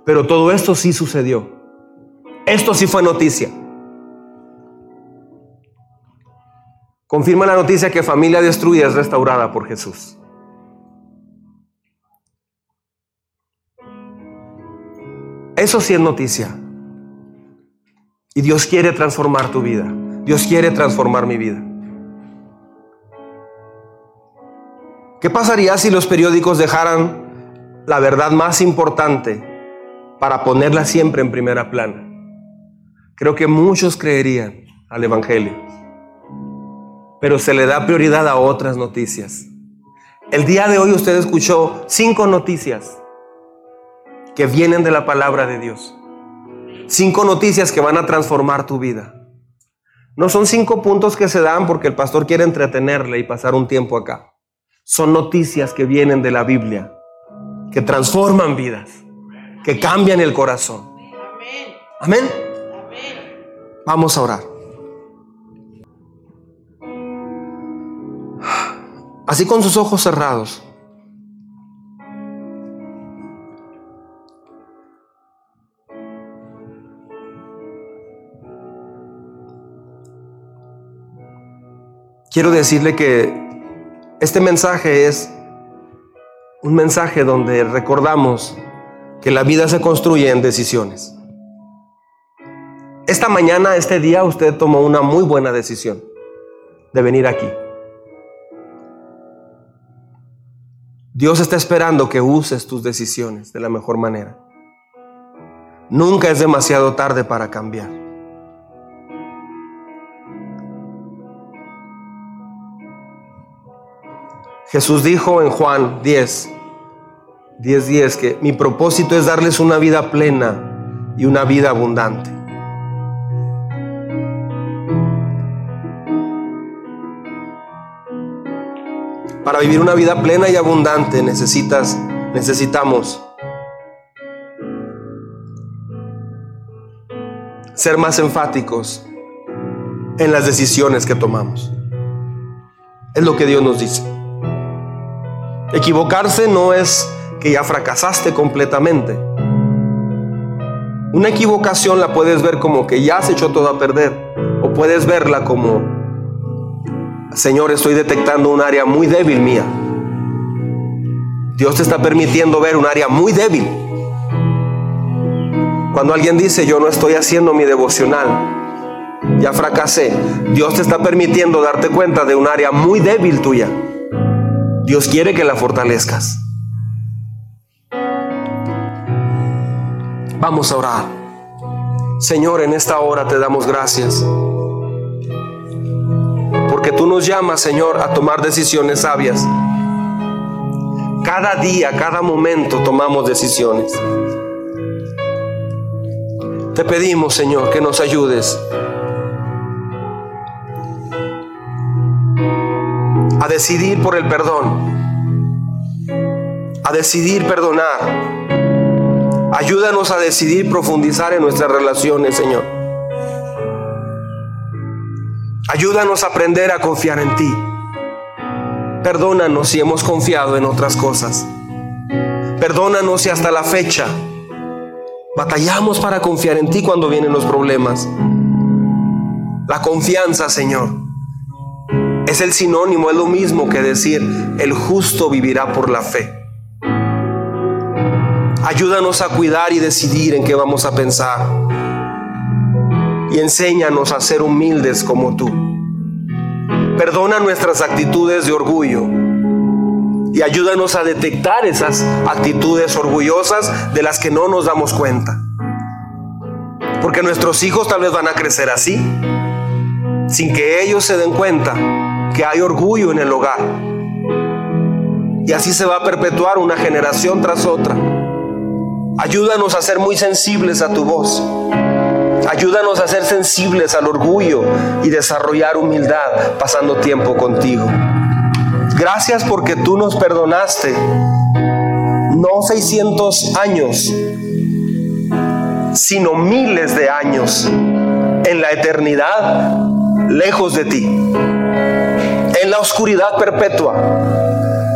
Pero todo esto sí sucedió. Esto sí fue noticia. Confirma la noticia que familia destruida es restaurada por Jesús. Eso sí es noticia. Y Dios quiere transformar tu vida. Dios quiere transformar mi vida. ¿Qué pasaría si los periódicos dejaran la verdad más importante para ponerla siempre en primera plana. Creo que muchos creerían al Evangelio, pero se le da prioridad a otras noticias. El día de hoy usted escuchó cinco noticias que vienen de la palabra de Dios. Cinco noticias que van a transformar tu vida. No son cinco puntos que se dan porque el pastor quiere entretenerle y pasar un tiempo acá. Son noticias que vienen de la Biblia, que transforman vidas, que cambian el corazón. Amén. Vamos a orar. Así con sus ojos cerrados. Quiero decirle que este mensaje es un mensaje donde recordamos que la vida se construye en decisiones. Esta mañana, este día, usted tomó una muy buena decisión de venir aquí. Dios está esperando que uses tus decisiones de la mejor manera. Nunca es demasiado tarde para cambiar. Jesús dijo en Juan 10, 10, 10 que mi propósito es darles una vida plena y una vida abundante. Para vivir una vida plena y abundante necesitas, necesitamos ser más enfáticos en las decisiones que tomamos. Es lo que Dios nos dice. Equivocarse no es que ya fracasaste completamente. Una equivocación la puedes ver como que ya has hecho todo a perder. O puedes verla como, Señor, estoy detectando un área muy débil mía. Dios te está permitiendo ver un área muy débil. Cuando alguien dice, yo no estoy haciendo mi devocional, ya fracasé, Dios te está permitiendo darte cuenta de un área muy débil tuya. Dios quiere que la fortalezcas. Vamos a orar. Señor, en esta hora te damos gracias. Porque tú nos llamas, Señor, a tomar decisiones sabias. Cada día, cada momento tomamos decisiones. Te pedimos, Señor, que nos ayudes a decidir por el perdón, a decidir perdonar. Ayúdanos a decidir profundizar en nuestras relaciones, Señor. Ayúdanos a aprender a confiar en ti. Perdónanos si hemos confiado en otras cosas. Perdónanos si hasta la fecha batallamos para confiar en ti cuando vienen los problemas. La confianza, Señor, es el sinónimo, es lo mismo que decir, el justo vivirá por la fe. Ayúdanos a cuidar y decidir en qué vamos a pensar. Y enséñanos a ser humildes como tú. Perdona nuestras actitudes de orgullo y ayúdanos a detectar esas actitudes orgullosas de las que no nos damos cuenta. Porque nuestros hijos tal vez van a crecer así, sin que ellos se den cuenta que hay orgullo en el hogar. Y así se va a perpetuar una generación tras otra. Ayúdanos a ser muy sensibles a tu voz. Ayúdanos a ser sensibles al orgullo y desarrollar humildad pasando tiempo contigo. Gracias porque tú nos perdonaste. No 600 años, sino miles de años en la eternidad lejos de ti en la oscuridad perpetua.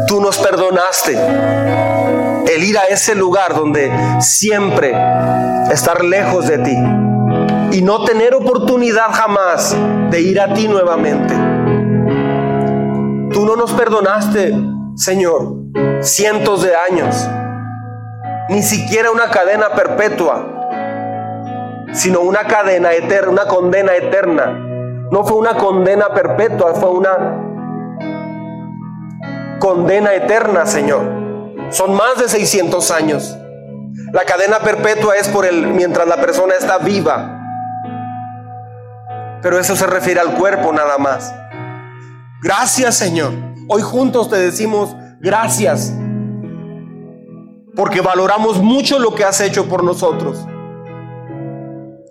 Tú nos perdonaste el ir a ese lugar donde siempre estar lejos de ti y no tener oportunidad jamás de ir a ti nuevamente. Tú no nos perdonaste, Señor, cientos de años, ni siquiera una cadena perpetua, sino una cadena eterna, una condena eterna. No fue una condena perpetua, fue una condena eterna, Señor. Son más de 600 años. La cadena perpetua es por el mientras la persona está viva. Pero eso se refiere al cuerpo nada más. Gracias, Señor. Hoy juntos te decimos gracias. Porque valoramos mucho lo que has hecho por nosotros.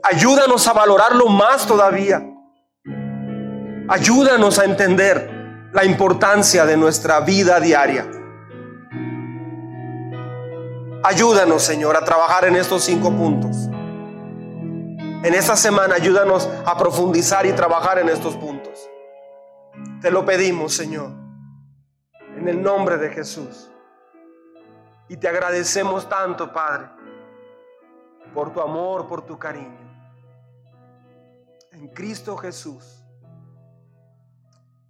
Ayúdanos a valorarlo más todavía. Ayúdanos a entender la importancia de nuestra vida diaria. Ayúdanos, Señor, a trabajar en estos cinco puntos. En esta semana ayúdanos a profundizar y trabajar en estos puntos. Te lo pedimos, Señor, en el nombre de Jesús. Y te agradecemos tanto, Padre, por tu amor, por tu cariño. En Cristo Jesús.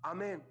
Amén.